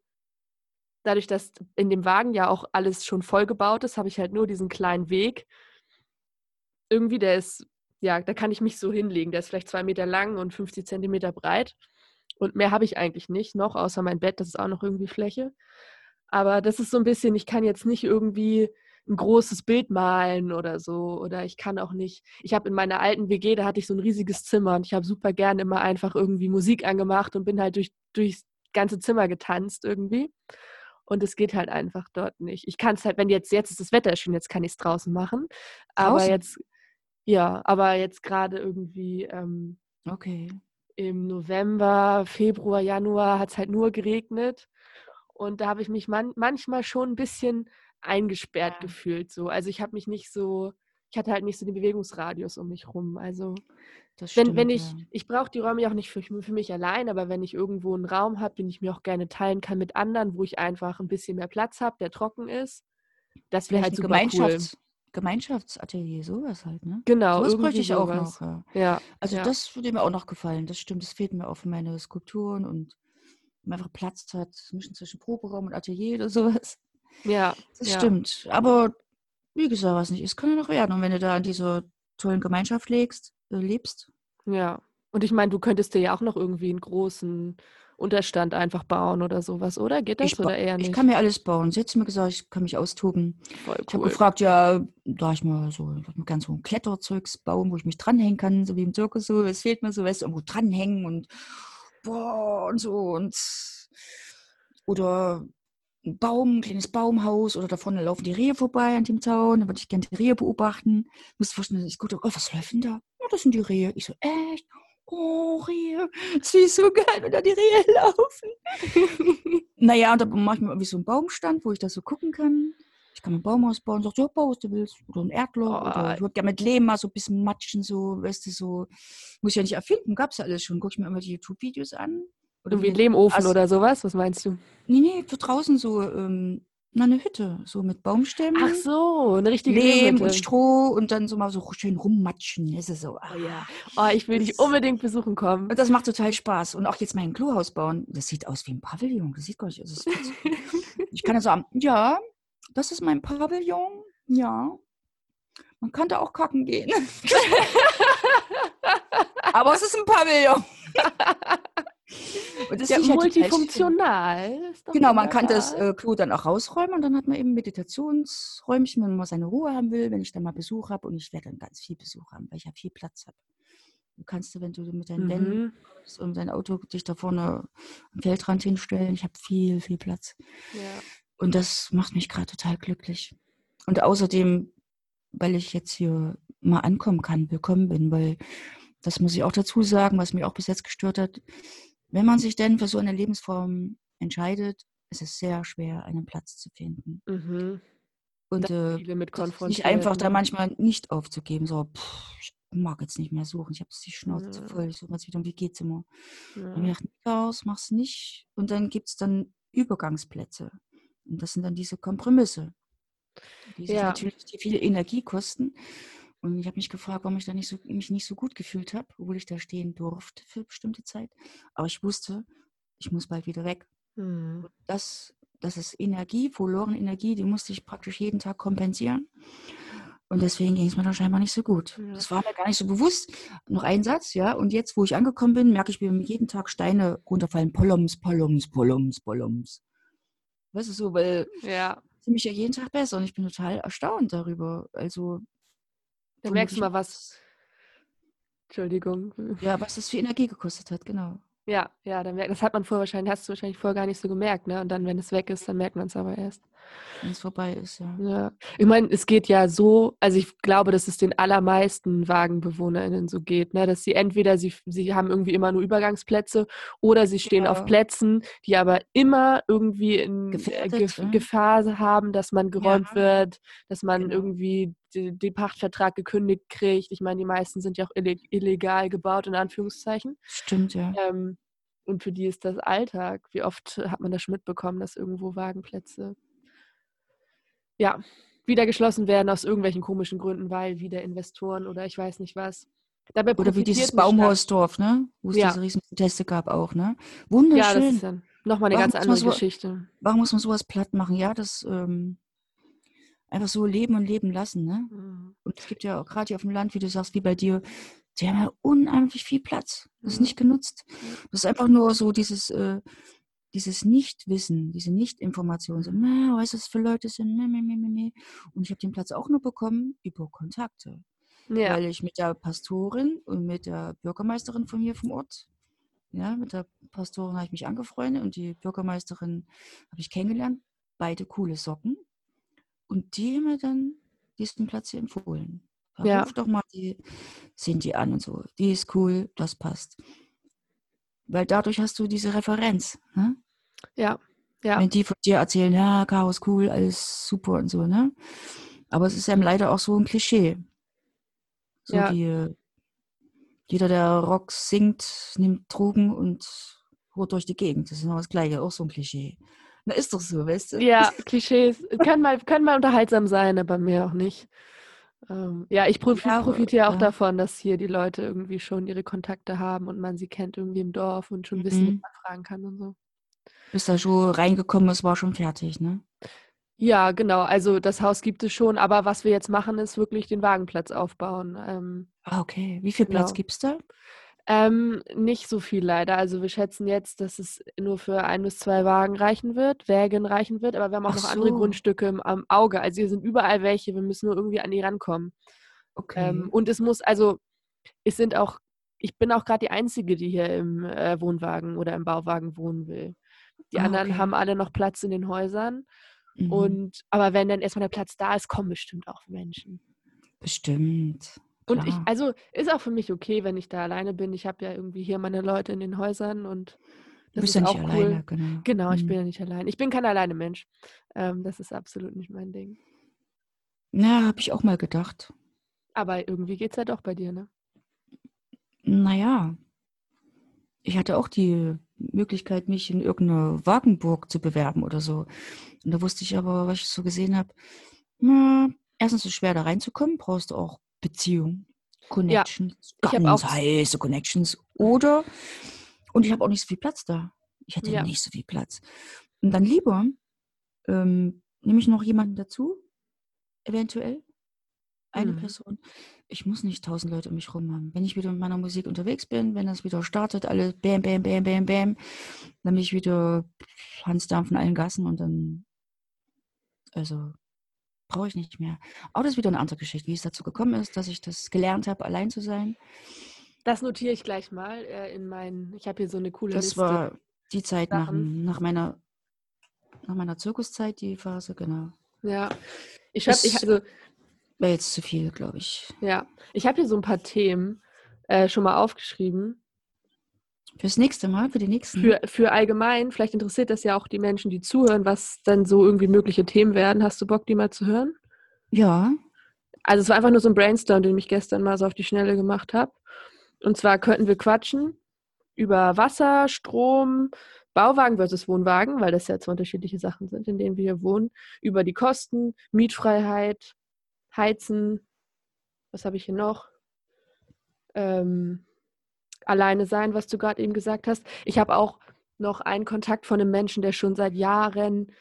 dadurch, dass in dem Wagen ja auch alles schon vollgebaut ist, habe ich halt nur diesen kleinen Weg. Irgendwie, der ist, ja, da kann ich mich so hinlegen. Der ist vielleicht zwei Meter lang und 50 Zentimeter breit. Und mehr habe ich eigentlich nicht noch, außer mein Bett, das ist auch noch irgendwie Fläche. Aber das ist so ein bisschen, ich kann jetzt nicht irgendwie ein großes Bild malen oder so. Oder ich kann auch nicht. Ich habe in meiner alten WG, da hatte ich so ein riesiges Zimmer und ich habe super gern immer einfach irgendwie Musik angemacht und bin halt durch, durchs ganze Zimmer getanzt irgendwie. Und es geht halt einfach dort nicht. Ich kann es halt, wenn jetzt, jetzt ist das Wetter schön, jetzt kann ich es draußen machen. Aber Draußen? jetzt, ja, aber jetzt gerade irgendwie ähm, Okay. im November, Februar, Januar hat es halt nur geregnet. Und da habe ich mich man manchmal schon ein bisschen eingesperrt Ja. gefühlt. So. Also ich habe mich nicht so, ich hatte halt nicht so den Bewegungsradius um mich rum. Also Das wenn, stimmt, wenn ich, ja. ich brauche die Räume ja auch nicht für, für mich allein, aber wenn ich irgendwo einen Raum habe, den ich mir auch gerne teilen kann mit anderen, wo ich einfach ein bisschen mehr Platz habe, der trocken ist, das wäre halt super Gemeinschafts Gemeinschaftsatelier, sowas halt, ne? cool. Genau, sowas bräuchte ich auch sowas. noch, ja. Ja, Also ja. das würde mir auch noch gefallen. Das stimmt, das fehlt mir auch für meine Skulpturen und man einfach Platz hat, zwischen Proberaum und Atelier oder sowas. Ja, Das ja. stimmt. Aber wie gesagt, was nicht ist, kann ja noch werden. Und wenn du da in dieser tollen Gemeinschaft legst, äh, lebst, Ja. Und ich meine, du könntest dir ja auch noch irgendwie einen großen Unterstand einfach bauen oder sowas, oder? Geht das ich, oder eher nicht? ich kann mir alles bauen. Sie hat mir gesagt, ich kann mich austoben. Voll Ich habe gefragt, ja, da ich mal so, gerne so ein Kletterzeugs bauen, wo ich mich dranhängen kann, so wie im Zirkus so. Es fehlt mir so, weißt du, irgendwo dranhängen und boah und so und oder ein Baum, ein kleines Baumhaus oder da vorne laufen die Rehe vorbei an dem Zaun, da würde ich gerne die Rehe beobachten. Musst du vorstellen, ich gucke, oh, was läuft denn da? Ja, das sind die Rehe. Ich so, echt? Oh, Rehe. Das ist so geil, wenn da die Rehe laufen. naja, und da mache ich mir irgendwie so einen Baumstand, wo ich das so gucken kann. Ich kann mir ein Baumhaus bauen, sagt, ja, bau, was du willst. Oder ein Erdloch. Oh. Oder ich würde gerne mit Lehm mal so ein bisschen matschen, so, weißt du, so. Muss ich ja nicht erfinden, gab's ja alles schon. Guck ich mir immer die YouTube-Videos an. Oder Irgendwie ein wie- Lehmofen also- oder sowas? Was meinst du? Nee, nee, für draußen so, ähm, na, eine Hütte, so mit Baumstämmen. Ach so, eine richtige Lehm Lehmhütte. und Stroh und dann so mal so schön rummatschen. Das ist so. Oh ja. ah. Oh, ich will dich unbedingt besuchen kommen. Und das macht total Spaß. Und auch jetzt mein Klohaus bauen, das sieht aus wie ein Pavillon. Das sieht gar nicht aus. Ich kann ja sagen, ja, das ist mein Pavillon. Ja. Man kann da auch kacken gehen. Aber es ist ein Pavillon. Und das Ja, total schön. multifunktional. Ist Genau, man kann das äh, Klo dann auch rausräumen und dann hat man eben Meditationsräumchen, wenn man mal seine Ruhe haben will, wenn ich dann mal Besuch habe und ich werde dann ganz viel Besuch haben, weil ich ja viel Platz habe. Du kannst, wenn du mit Wänden Mhm. und dein Auto dich da vorne am Feldrand hinstellen, ich habe viel, viel Platz. Ja. Und das macht mich gerade total glücklich. Und außerdem, weil ich jetzt hier mal ankommen kann, willkommen bin, weil das muss ich auch dazu sagen, was mich auch bis jetzt gestört hat. Wenn man sich denn für so eine Lebensform entscheidet, ist es sehr schwer, einen Platz zu finden. Mhm. Und äh, nicht einfach, da ne? manchmal nicht aufzugeben, so, pff, ich mag jetzt nicht mehr suchen, ich habe die Schnauze zu Ja. voll, ich suche jetzt wieder um, wie geht's immer. Ja. Und ich dachte, Chaos, mach's nicht. Und dann gibt es dann Übergangsplätze. Und das sind dann diese Kompromisse, die Ja. natürlich viel Energie kosten. Und ich habe mich gefragt, warum ich da nicht so, mich nicht so gut gefühlt habe, obwohl ich da stehen durfte für bestimmte Zeit. Aber ich wusste, ich muss bald wieder weg. Mhm. Das, das ist Energie, verlorene Energie, die musste ich praktisch jeden Tag kompensieren. Und deswegen ging es mir da scheinbar nicht so gut. Ja. Das war mir gar nicht so bewusst. Noch ein Satz, ja. Und jetzt, wo ich angekommen bin, merke ich, wie mir jeden Tag Steine runterfallen. Poloms, Poloms, Poloms, Poloms. Weißt du so, weil Ja. ich mich ja jeden Tag besser und ich bin total erstaunt darüber. Also, Da merkst du mal was. Entschuldigung. Ja, was das für Energie gekostet hat, genau. Ja, ja, dann merkt, das hat man vorher wahrscheinlich, hast du wahrscheinlich vorher gar nicht so gemerkt, ne? Und dann, wenn es weg ist, dann merkt man es aber erst. Wenn es vorbei ist, ja. Ja. Ich meine, es geht ja so, also ich glaube, dass es den allermeisten WagenbewohnerInnen so geht, ne? Dass sie entweder sie, sie haben irgendwie immer nur Übergangsplätze oder sie stehen auf Ja. Plätzen, die aber immer irgendwie in äh, Gefährdet, Gef ja. Gefahr haben, dass man geräumt wird, dass man Genau. irgendwie den Pachtvertrag gekündigt kriegt. Ich meine, die meisten sind ja auch ille- illegal gebaut, in Anführungszeichen. Stimmt, ja. Ähm, und für die ist das Alltag. Wie oft hat man das schon mitbekommen, dass irgendwo Wagenplätze ja, wieder geschlossen werden aus irgendwelchen komischen Gründen, weil wieder Investoren oder ich weiß nicht was. Dabei Oder wie dieses Baumhausdorf, ne? Wo es Ja. diese riesen Proteste gab auch, ne? Ja, Wunderschön. das ist ja nochmal eine Warum ganz andere so- Geschichte. Warum muss man sowas platt machen? Ja, das ähm, einfach so leben und leben lassen, ne? Mhm. Und es gibt ja auch gerade hier auf dem Land, wie du sagst, wie bei dir, die haben ja unheimlich viel Platz. Das ist Mhm. nicht genutzt. Das ist einfach nur so dieses, äh, dieses Nichtwissen, diese Nichtinformation. So, na, was für Leute sind? Meh, meh, meh, meh. Und ich habe den Platz auch nur bekommen über Kontakte. Ja, Weil ich mit der Pastorin und mit der Bürgermeisterin von hier vom Ort, ja, mit der Pastorin habe ich mich angefreundet und die Bürgermeisterin habe ich kennengelernt. Beide coole Socken. Und die haben mir dann diesen Platz hier empfohlen. Ja. Ruf doch mal die Cindy an und so. Die ist cool, das passt. Weil dadurch hast du diese Referenz. Ne? ja, ja. Wenn die von dir erzählen, ja, Chaos cool, alles super und so, ne? Aber es ist ja leider auch so ein Klischee. So Ja. die, jeder, der Rock singt, nimmt Drogen und holt durch die Gegend. Das ist genau das Gleiche, auch so ein Klischee. Na, ist doch so, weißt du? Ja, Klischees können mal, können mal unterhaltsam sein, aber mehr auch nicht. Ähm, ja, ich profi Ja, profitiere auch ja. davon, dass hier die Leute irgendwie schon ihre Kontakte haben und man sie kennt irgendwie im Dorf und schon wissen, wie Mhm. man fragen kann und so. Bis da schon reingekommen ist, war schon fertig, ne? Ja, genau. Also das Haus gibt es schon, aber was wir jetzt machen, ist wirklich den Wagenplatz aufbauen. Ähm, Ah, okay. Wie viel Platz Genau. gibt's da? Ähm, nicht so viel leider. Also wir schätzen jetzt, dass es nur für ein bis zwei Wagen reichen wird, Wägen reichen wird, aber wir haben auch Ach noch andere so. Grundstücke im, am Auge. Also hier sind überall welche, wir müssen nur irgendwie an die rankommen. Okay. Ähm, und es muss, also es sind auch, ich bin auch gerade die Einzige, die hier im äh, Wohnwagen oder im Bauwagen wohnen will. Die Ah, anderen okay. haben alle noch Platz in den Häusern. Mhm. Und aber wenn dann erstmal der Platz da ist, kommen bestimmt auch Menschen. Bestimmt. Und ich, also ist auch für mich okay, wenn ich da alleine bin. Ich habe ja irgendwie hier meine Leute in den Häusern und Du das bist ist ja auch nicht cool. alleine, genau. Genau, ich Mhm. bin ja nicht allein. Ich bin kein alleine Mensch. Ähm, das ist absolut nicht mein Ding. Ja, habe ich auch mal gedacht. Aber irgendwie geht's ja doch bei dir, ne? Naja, ich hatte auch die Möglichkeit, mich in irgendeine Wagenburg zu bewerben oder so. Und da wusste ich aber, was ich so gesehen habe, na, erstens ist es schwer da reinzukommen, brauchst du auch Beziehung, Connections, ich hab ganz heiße Connections. Oder, und ich habe auch nicht so viel Platz da. Ich hatte Ja. nicht so viel Platz. Und dann lieber ähm, nehme ich noch jemanden dazu, eventuell, eine Mhm. Person. Ich muss nicht tausend Leute um mich rum haben. Wenn ich wieder mit meiner Musik unterwegs bin, wenn das wieder startet, alles bam, bam, bam, bam, bam, dann bin ich wieder Hans Dampf in allen Gassen und dann, also, brauche ich nicht mehr. Aber das ist wieder eine andere Geschichte, wie es dazu gekommen ist, dass ich das gelernt habe, allein zu sein. Das notiere ich gleich mal äh, in meinen. Ich habe hier so eine coole Das Liste. war die Zeit nach, nach meiner nach meiner Zirkuszeit, die Phase, genau. Ja. Ich habe, Das- also, Wäre jetzt zu viel, glaube ich. ja, ich habe hier so ein paar Themen äh, schon mal aufgeschrieben. Fürs nächste Mal, für die nächsten. Für, für allgemein, vielleicht interessiert das ja auch die Menschen, die zuhören, was dann so irgendwie mögliche Themen werden. Hast du Bock, die mal zu hören? ja, Also es war einfach nur so ein Brainstorm, den ich gestern mal so auf die Schnelle gemacht habe. Und zwar könnten wir quatschen über Wasser, Strom, Bauwagen versus Wohnwagen, weil das ja zwei unterschiedliche Sachen sind, in denen wir hier wohnen, über die Kosten, Mietfreiheit, Heizen, was habe ich hier noch? Ähm, alleine sein, was du gerade eben gesagt hast. Ich habe auch noch einen Kontakt von einem Menschen, der schon seit Jahren,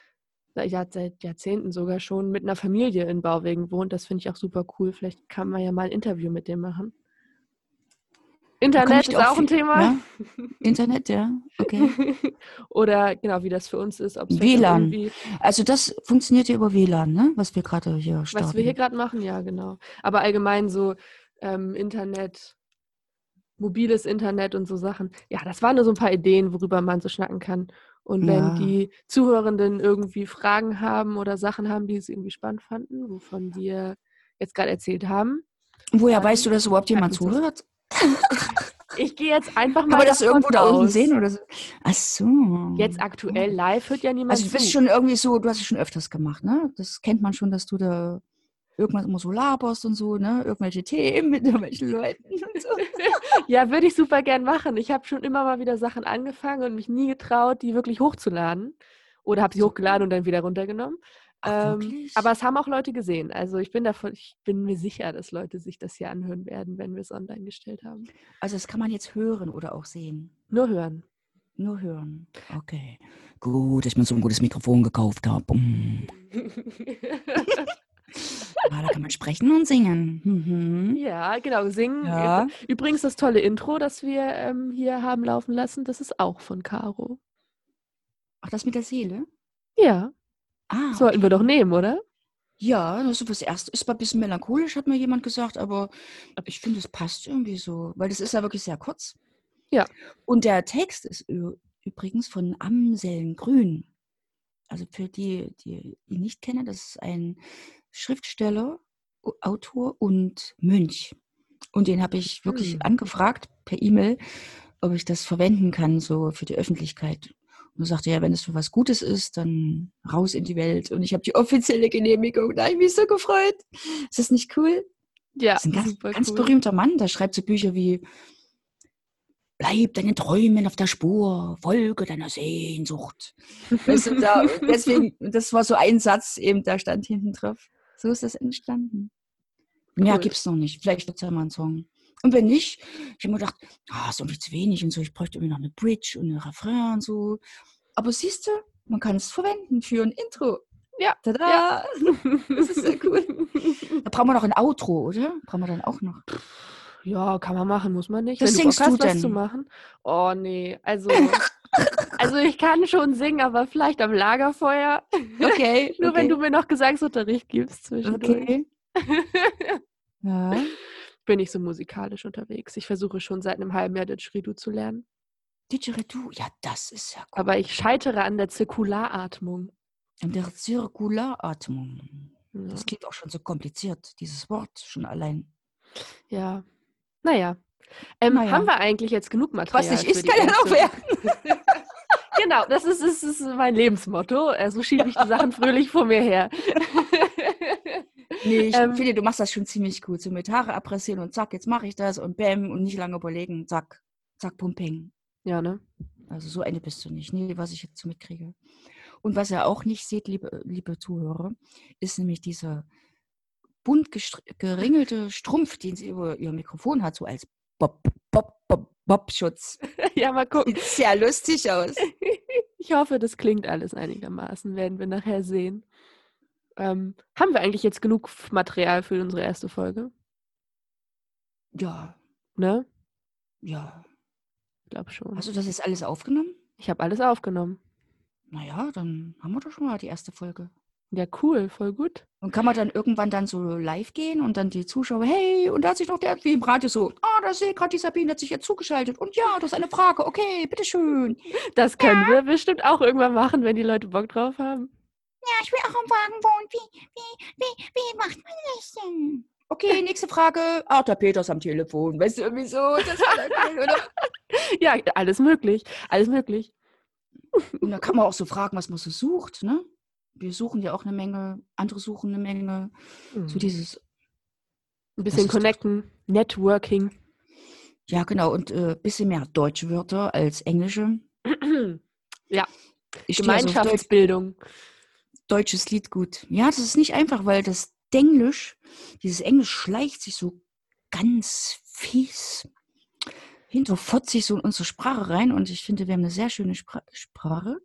ja, seit Jahrzehnten sogar schon mit einer Familie in Bauwegen wohnt. Das finde ich auch super cool. Vielleicht kann man ja mal ein Interview mit dem machen. Internet ist auch ein Thema. Ja? Internet, ja, okay. Oder genau, wie das für uns ist. WLAN. irgendwie- Also das funktioniert ja über WLAN, ne? Was wir gerade hier starten. Was wir hier gerade machen, ja, genau. Aber allgemein so ähm, Internet, mobiles Internet und so Sachen. Ja, das waren nur so ein paar Ideen, worüber man so schnacken kann. Und wenn Ja. die Zuhörenden irgendwie Fragen haben oder Sachen haben, die sie irgendwie spannend fanden, wovon wir jetzt gerade erzählt haben. Woher weißt du, dass überhaupt jemand zuhört? Ich gehe jetzt einfach mal man das irgendwo da unten sehen oder so? Ach so. Jetzt aktuell live hört ja niemand Also du bist zu. schon irgendwie so, du hast es schon öfters gemacht, ne? Das kennt man schon, dass du da irgendwas immer so laberst und so, ne? Irgendwelche Themen mit irgendwelchen Leuten und so. Ja, würde ich super gern machen. Ich habe schon immer mal wieder Sachen angefangen und mich nie getraut, die wirklich hochzuladen. Oder habe sie hochgeladen und dann wieder runtergenommen. Ach, Ähm, aber es haben auch Leute gesehen. Also ich bin davon, ich bin mir sicher, dass Leute sich das hier anhören werden, wenn wir es online gestellt haben. Also das kann man jetzt hören oder auch sehen. Nur hören. Nur hören. Okay. Gut, dass ich mir so ein gutes Mikrofon gekauft habe. Mm. Ja, da kann man sprechen und singen. Mhm. ja, genau, singen. Ja. Übrigens das tolle Intro, das wir ähm, hier haben laufen lassen, das ist auch von Caro. Ach, das mit der Seele? Ja, Ah, sollten wir doch nehmen, oder? Ja, also fürs Erste ist mal ein bisschen melancholisch, hat mir jemand gesagt, aber ich finde, es passt irgendwie so, weil das ist ja wirklich sehr kurz. Ja. Und der Text ist übrigens von Amseln Grün. Also für die, die ihn nicht kennen, das ist ein Schriftsteller, Autor und Mönch. Und den habe ich wirklich Hm. angefragt per E-Mail, ob ich das verwenden kann, so für die Öffentlichkeit. Und er sagte, ja, wenn es für was Gutes ist, dann raus in die Welt. Und ich habe die offizielle Genehmigung. Da habe ich mich so gefreut. Ist das nicht cool? Ja, Das ist ein ganz, ganz cool. berühmter Mann. Der schreibt so Bücher wie Bleib deinen Träumen auf der Spur, folge deiner Sehnsucht. Weißt du, da, deswegen, das war so ein Satz, eben, da stand hinten drauf. So ist das entstanden. Mehr Cool. gibt es noch nicht. Vielleicht wird es ja mal ein Song. Und wenn nicht, ich habe mir gedacht, ah, ist irgendwie zu wenig und so, ich bräuchte irgendwie noch eine Bridge und einen Refrain und so. Aber siehst du, man kann es verwenden für ein Intro. Ja, Tada! Das ist sehr cool. Da brauchen wir noch ein Outro, oder? Brauchen wir dann auch noch. Ja, kann man machen, muss man nicht. Was Wenn du Bock singst du hast, was denn? zu machen. Oh nee, also also ich kann schon singen, aber vielleicht am Lagerfeuer. Okay. Nur okay. wenn du mir noch Gesangsunterricht gibst zwischendurch. Okay. Ja. Bin ich so musikalisch unterwegs. Ich versuche schon seit einem halben Jahr Didgeridoo zu lernen. Didgeridoo, ja, das ist ja gut. Aber ich scheitere an der Zirkularatmung. Und der Zirkularatmung. Ja. Das klingt auch schon so kompliziert, dieses Wort schon allein. ja. Naja. Ähm, Naja. Haben wir eigentlich jetzt genug Material? Was nicht ist, kann ja noch werden. Genau, das ist, ist, ist mein Lebensmotto. Also schiebe ich die Sachen fröhlich vor mir her. Nee, ich Ähm, finde, du machst das schon ziemlich gut. So mit Haare abrasieren und zack, jetzt mache ich das und bäm und nicht lange überlegen, zack, zack, pum, peng. ja, ne? Also so eine bist du nicht, nee, was ich jetzt so mitkriege. Und was ihr auch nicht seht, liebe, liebe Zuhörer, ist nämlich dieser bunt geringelte Strumpf, den sie über ihr Mikrofon hat, so als Bob, Bob, Bob, Bob-Schutz. Ja, mal gucken. Sieht sehr lustig aus. Ich hoffe, das klingt alles einigermaßen, werden wir nachher sehen. Ähm, haben wir eigentlich jetzt genug Material für unsere erste Folge? Ja, Ne? ja. Ich glaube schon. Hast du das jetzt alles aufgenommen? ich habe alles aufgenommen. Naja, dann haben wir doch schon mal die erste Folge. Ja, cool, voll gut. Und kann man dann irgendwann dann so live gehen und dann die Zuschauer, hey, und da hat sich noch der, wie im Radio so, ah, da sehe ich gerade, die Sabine hat sich jetzt zugeschaltet. Und ja, das ist eine Frage, okay, bitteschön. Das können wir bestimmt auch irgendwann machen, wenn die Leute Bock drauf haben. Ja, ich will auch am Wagen wohnen. Wie, wie, wie, wie macht man das denn? Okay, nächste Frage. Ah, der Peters am Telefon. Weißt du, irgendwie so. Das war dann cool, oder? Ja, alles möglich. Alles möglich. Und dann kann man auch so fragen, was man so sucht, ne? Wir suchen ja auch eine Menge, andere suchen eine Menge. So Mhm. dieses, Ein bisschen connecten, Networking. ja genau, und ein äh, bisschen mehr deutsche Wörter als englische. ja, Ich also Gemeinschaftsbildung. deutsches Lied gut. Ja, das ist nicht einfach, weil das Denglisch, dieses Englisch schleicht sich so ganz fies hinterfotzig so in unsere Sprache rein und ich finde, wir haben eine sehr schöne Spra Sprache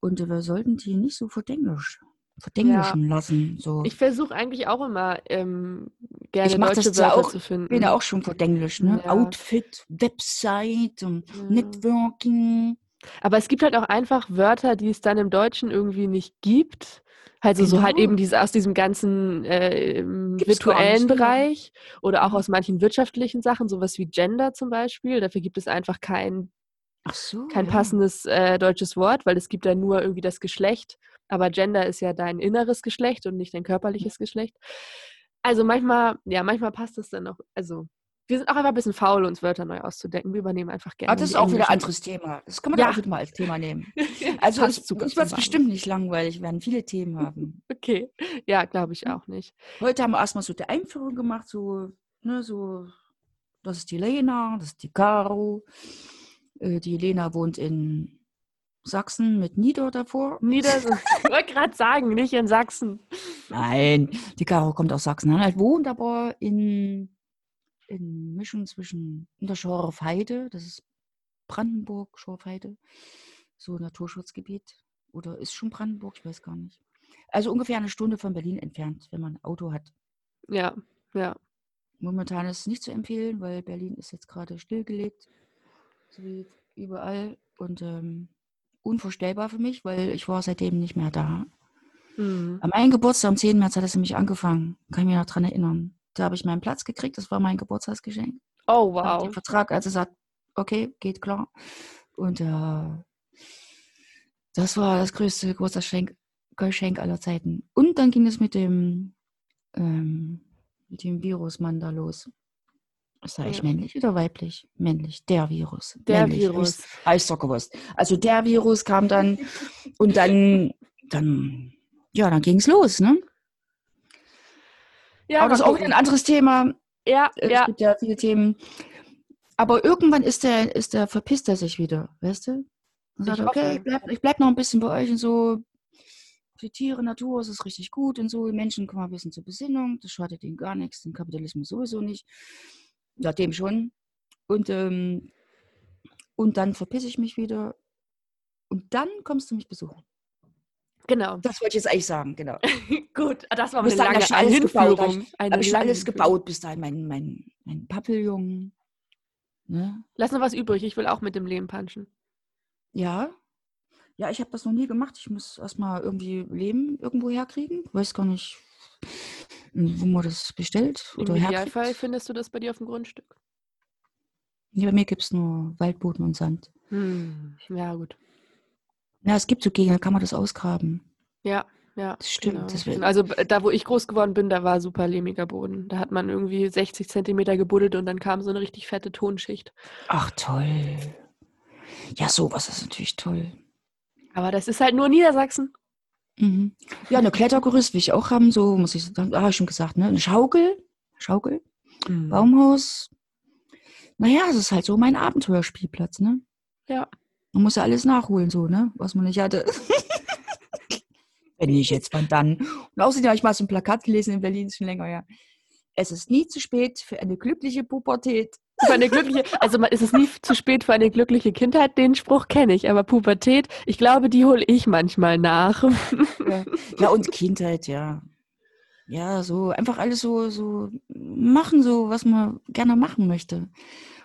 und wir sollten die nicht so verdenglisch, verdenglischen lassen. So. Ich versuche eigentlich auch immer ähm, gerne Ich mach das deutsche zwar Wörter auch- zu finden. bin ja auch schon verdenglisch, ne? Ja. Outfit, Website, und Ja. Networking. Aber es gibt halt auch einfach Wörter, die es dann im Deutschen irgendwie nicht gibt. Also so halt Genau. eben diese aus diesem ganzen äh, virtuellen ja. Bereich oder auch Mhm. aus manchen wirtschaftlichen Sachen, sowas wie Gender zum Beispiel. Dafür gibt es einfach kein, so. kein ja. passendes äh, deutsches Wort, weil es gibt da nur irgendwie das Geschlecht. Aber Gender ist ja dein inneres Geschlecht und nicht dein körperliches Geschlecht. Also manchmal, ja, manchmal passt es dann auch. Also wir sind auch einfach ein bisschen faul, uns Wörter neu auszudenken. Wir übernehmen einfach gerne. Ah, das ist auch wieder ein anderes Thema. Das kann man Ja. ja. auch wieder mal als Thema nehmen. Also es, wird es bestimmt nicht langweilig, wir werden viele Themen haben. Okay. Ja, glaube ich auch nicht. Heute haben wir erstmal so die Einführung gemacht, so, ne, so, das ist die Lena, das ist die Caro. Äh, die Lena wohnt in Sachsen mit Nieder davor. Niedersachsen. Ich wollte gerade sagen, nicht in Sachsen. Nein, die Caro kommt aus Sachsen-Anhalt, wohnt aber in, in Mischung zwischen in der Schorfheide, das ist Brandenburg, Schorfheide, so ein Naturschutzgebiet. Oder ist schon Brandenburg, ich weiß gar nicht. Also ungefähr eine Stunde von Berlin entfernt, wenn man ein Auto hat. Ja, ja. Momentan ist es nicht zu empfehlen, weil Berlin ist jetzt gerade stillgelegt, so wie überall. Und ähm, unvorstellbar für mich, weil ich war seitdem nicht mehr da. Mhm. An meinem Geburtstag am 10. März hat es nämlich angefangen. Kann ich mich noch dran erinnern. Da habe ich meinen Platz gekriegt, das war mein Geburtstagsgeschenk. Oh, wow. Den Vertrag, also sagt, okay, geht klar. Und äh, das war das größte Geburtstagsgeschenk Geschenk aller Zeiten. Und dann ging es mit dem, ähm, mit dem Virusmann da los. Ist er eigentlich Ja. männlich oder weiblich? Männlich, der Virus. Der männlich, Virus. Gewusst. Also der Virus kam dann und dann, dann, ja, dann ging es los, ne? Ja, Aber das ist auch wieder ein anderes Thema. Ja, Es ja. gibt ja viele Themen. Aber irgendwann ist der, ist der, verpisst er sich wieder, weißt du? Und sagt, Ich okay, ich bleib, ich bleib noch ein bisschen bei euch und so. Für Tiere, Natur ist es richtig gut und so. Die Menschen kommen ein bisschen zur Besinnung. Das schadet ihnen gar nichts, dem Kapitalismus sowieso nicht. Ja, dem schon. Und, ähm, und dann verpiss ich mich wieder. Und dann kommst du mich besuchen. Genau. Das wollte ich jetzt eigentlich sagen, genau. Gut, das war Bis eine lange ich alles gebaut, hab Hinführung. Eine Habe ich lange alles Hinführung. gebaut bis dahin. Mein, mein, mein Papiljon. Ne? Lass noch was übrig. Ich will auch mit dem Lehm punchen. Ja. Ja, ich habe das noch nie gemacht. Ich muss erstmal irgendwie Leben irgendwo herkriegen. Weiß gar nicht, wo man das bestellt Im oder Idealfall herkriegt. findest du das bei dir auf dem Grundstück. Nee, bei mir gibt es nur Waldboden und Sand. Hm. Ja, gut. Ja, es gibt so Gegenden, da kann man das ausgraben. Ja, ja. Das stimmt, Genau. also b- da, wo ich groß geworden bin, da war super lehmiger Boden. Da hat man irgendwie 60 Zentimeter gebuddelt und dann kam so eine richtig fette Tonschicht. Ach, toll. Ja, sowas ist natürlich toll. Aber das ist halt nur Niedersachsen. Mhm. Ja, eine Klettergerüst will ich auch haben, so muss ich sagen. Ah, ich schon gesagt, ne? Eine Schaukel. Schaukel. Mhm. Baumhaus. Naja, es ist halt so mein Abenteuerspielplatz, ne? Ja. Man muss ja alles nachholen, so, ne? Was man nicht hatte. Wenn nicht jetzt, wann dann? Und außerdem habe ich mal so ein Plakat gelesen in Berlin, ist schon länger her. Es ist nie zu spät für eine glückliche Pubertät. Für eine glückliche, also man- ist es nie zu spät für eine glückliche Kindheit? Den Spruch kenne ich, aber Pubertät, ich glaube, die hole ich manchmal nach. Ja, ja und Kindheit, ja. Ja, so einfach alles so, so machen, so was man gerne machen möchte.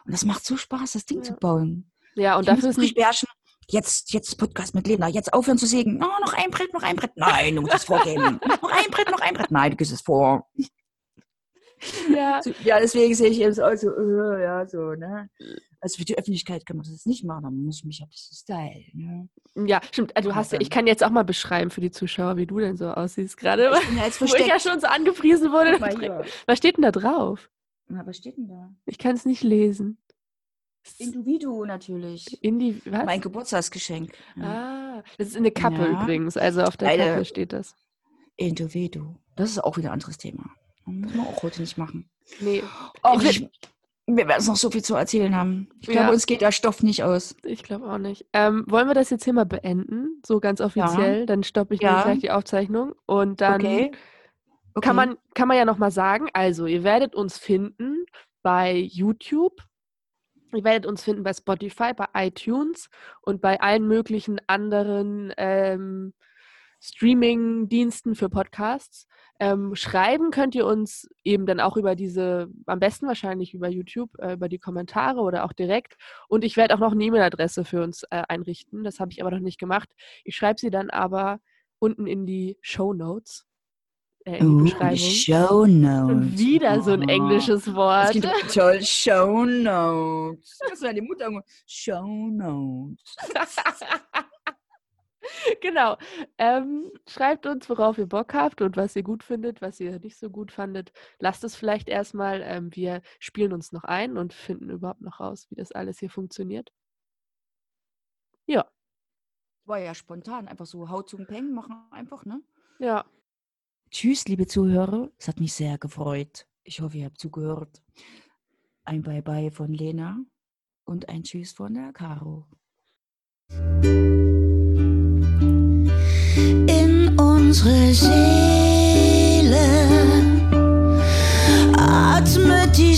Und das macht so Spaß, das Ding Ja. zu bauen. Ja, und Ich dafür muss ist nicht. beherrschen. Jetzt, jetzt Podcast mit Lena. Jetzt aufhören zu sägen. Oh, noch ein Brett, noch ein Brett. Nein, du musst es vorgeben. noch ein Brett, noch ein Brett. Nein, du gehst es vor. Ja, Ja, deswegen sehe ich eben so, also, äh, ja, so, ne? Also für die Öffentlichkeit kann man das jetzt nicht machen, dann muss ich mich ein bisschen stylen, ne? ja, stimmt. Also du hast ja, ich kann jetzt auch mal beschreiben für die Zuschauer, wie du denn so aussiehst gerade. Ich bin ja jetzt Wo ich ja schon so angepriesen wurde. Was steht denn da drauf? Na, was steht denn da? Ich kann es nicht lesen. Individuo natürlich. Indi was? Mein Geburtstagsgeschenk. Ah, das ist in eine Kappe Ja. übrigens. Also auf der Kappe steht das. Individuo. Das ist auch wieder ein anderes Thema. Muss man auch heute nicht machen. Nee, Och, Ich wir werden noch so viel zu erzählen haben. Ich glaube, Ja. uns geht der Stoff nicht aus. ich glaube auch nicht. Ähm, wollen wir das jetzt hier mal beenden? So ganz offiziell. Dann stoppe ich Ja. gleich die Aufzeichnung. Und dann okay. okay. kann, man, kann man ja nochmal sagen, also ihr werdet uns finden bei YouTube. Ihr werdet uns finden bei Spotify, bei iTunes und bei allen möglichen anderen ähm, Streaming-Diensten für Podcasts. Ähm, schreiben könnt ihr uns eben dann auch über diese, am besten wahrscheinlich über YouTube, äh, über die Kommentare oder auch direkt. Und ich werde auch noch eine E-Mail-Adresse für uns äh, einrichten. Das habe ich aber noch nicht gemacht. Ich schreibe sie dann aber unten in die Show Notes, äh, in die Beschreibung. Show Notes. Und wieder so ein Oh. englisches Das Wort. toll. Show Notes. Das war die Mutter. Show Notes. genau. Ähm, schreibt uns, worauf ihr Bock habt und was ihr gut findet, was ihr nicht so gut fandet. Lasst es vielleicht erstmal. Ähm, wir spielen uns noch ein und finden überhaupt noch raus, wie das alles hier funktioniert. Ja, War ja spontan. Einfach so Haut zum Peng machen einfach, ne? ja. Tschüss, liebe Zuhörer. Es hat mich sehr gefreut. Ich hoffe, ihr habt zugehört. Ein Bye-bye von Lena und ein Tschüss von der Caro. Unsere Seele. Atme die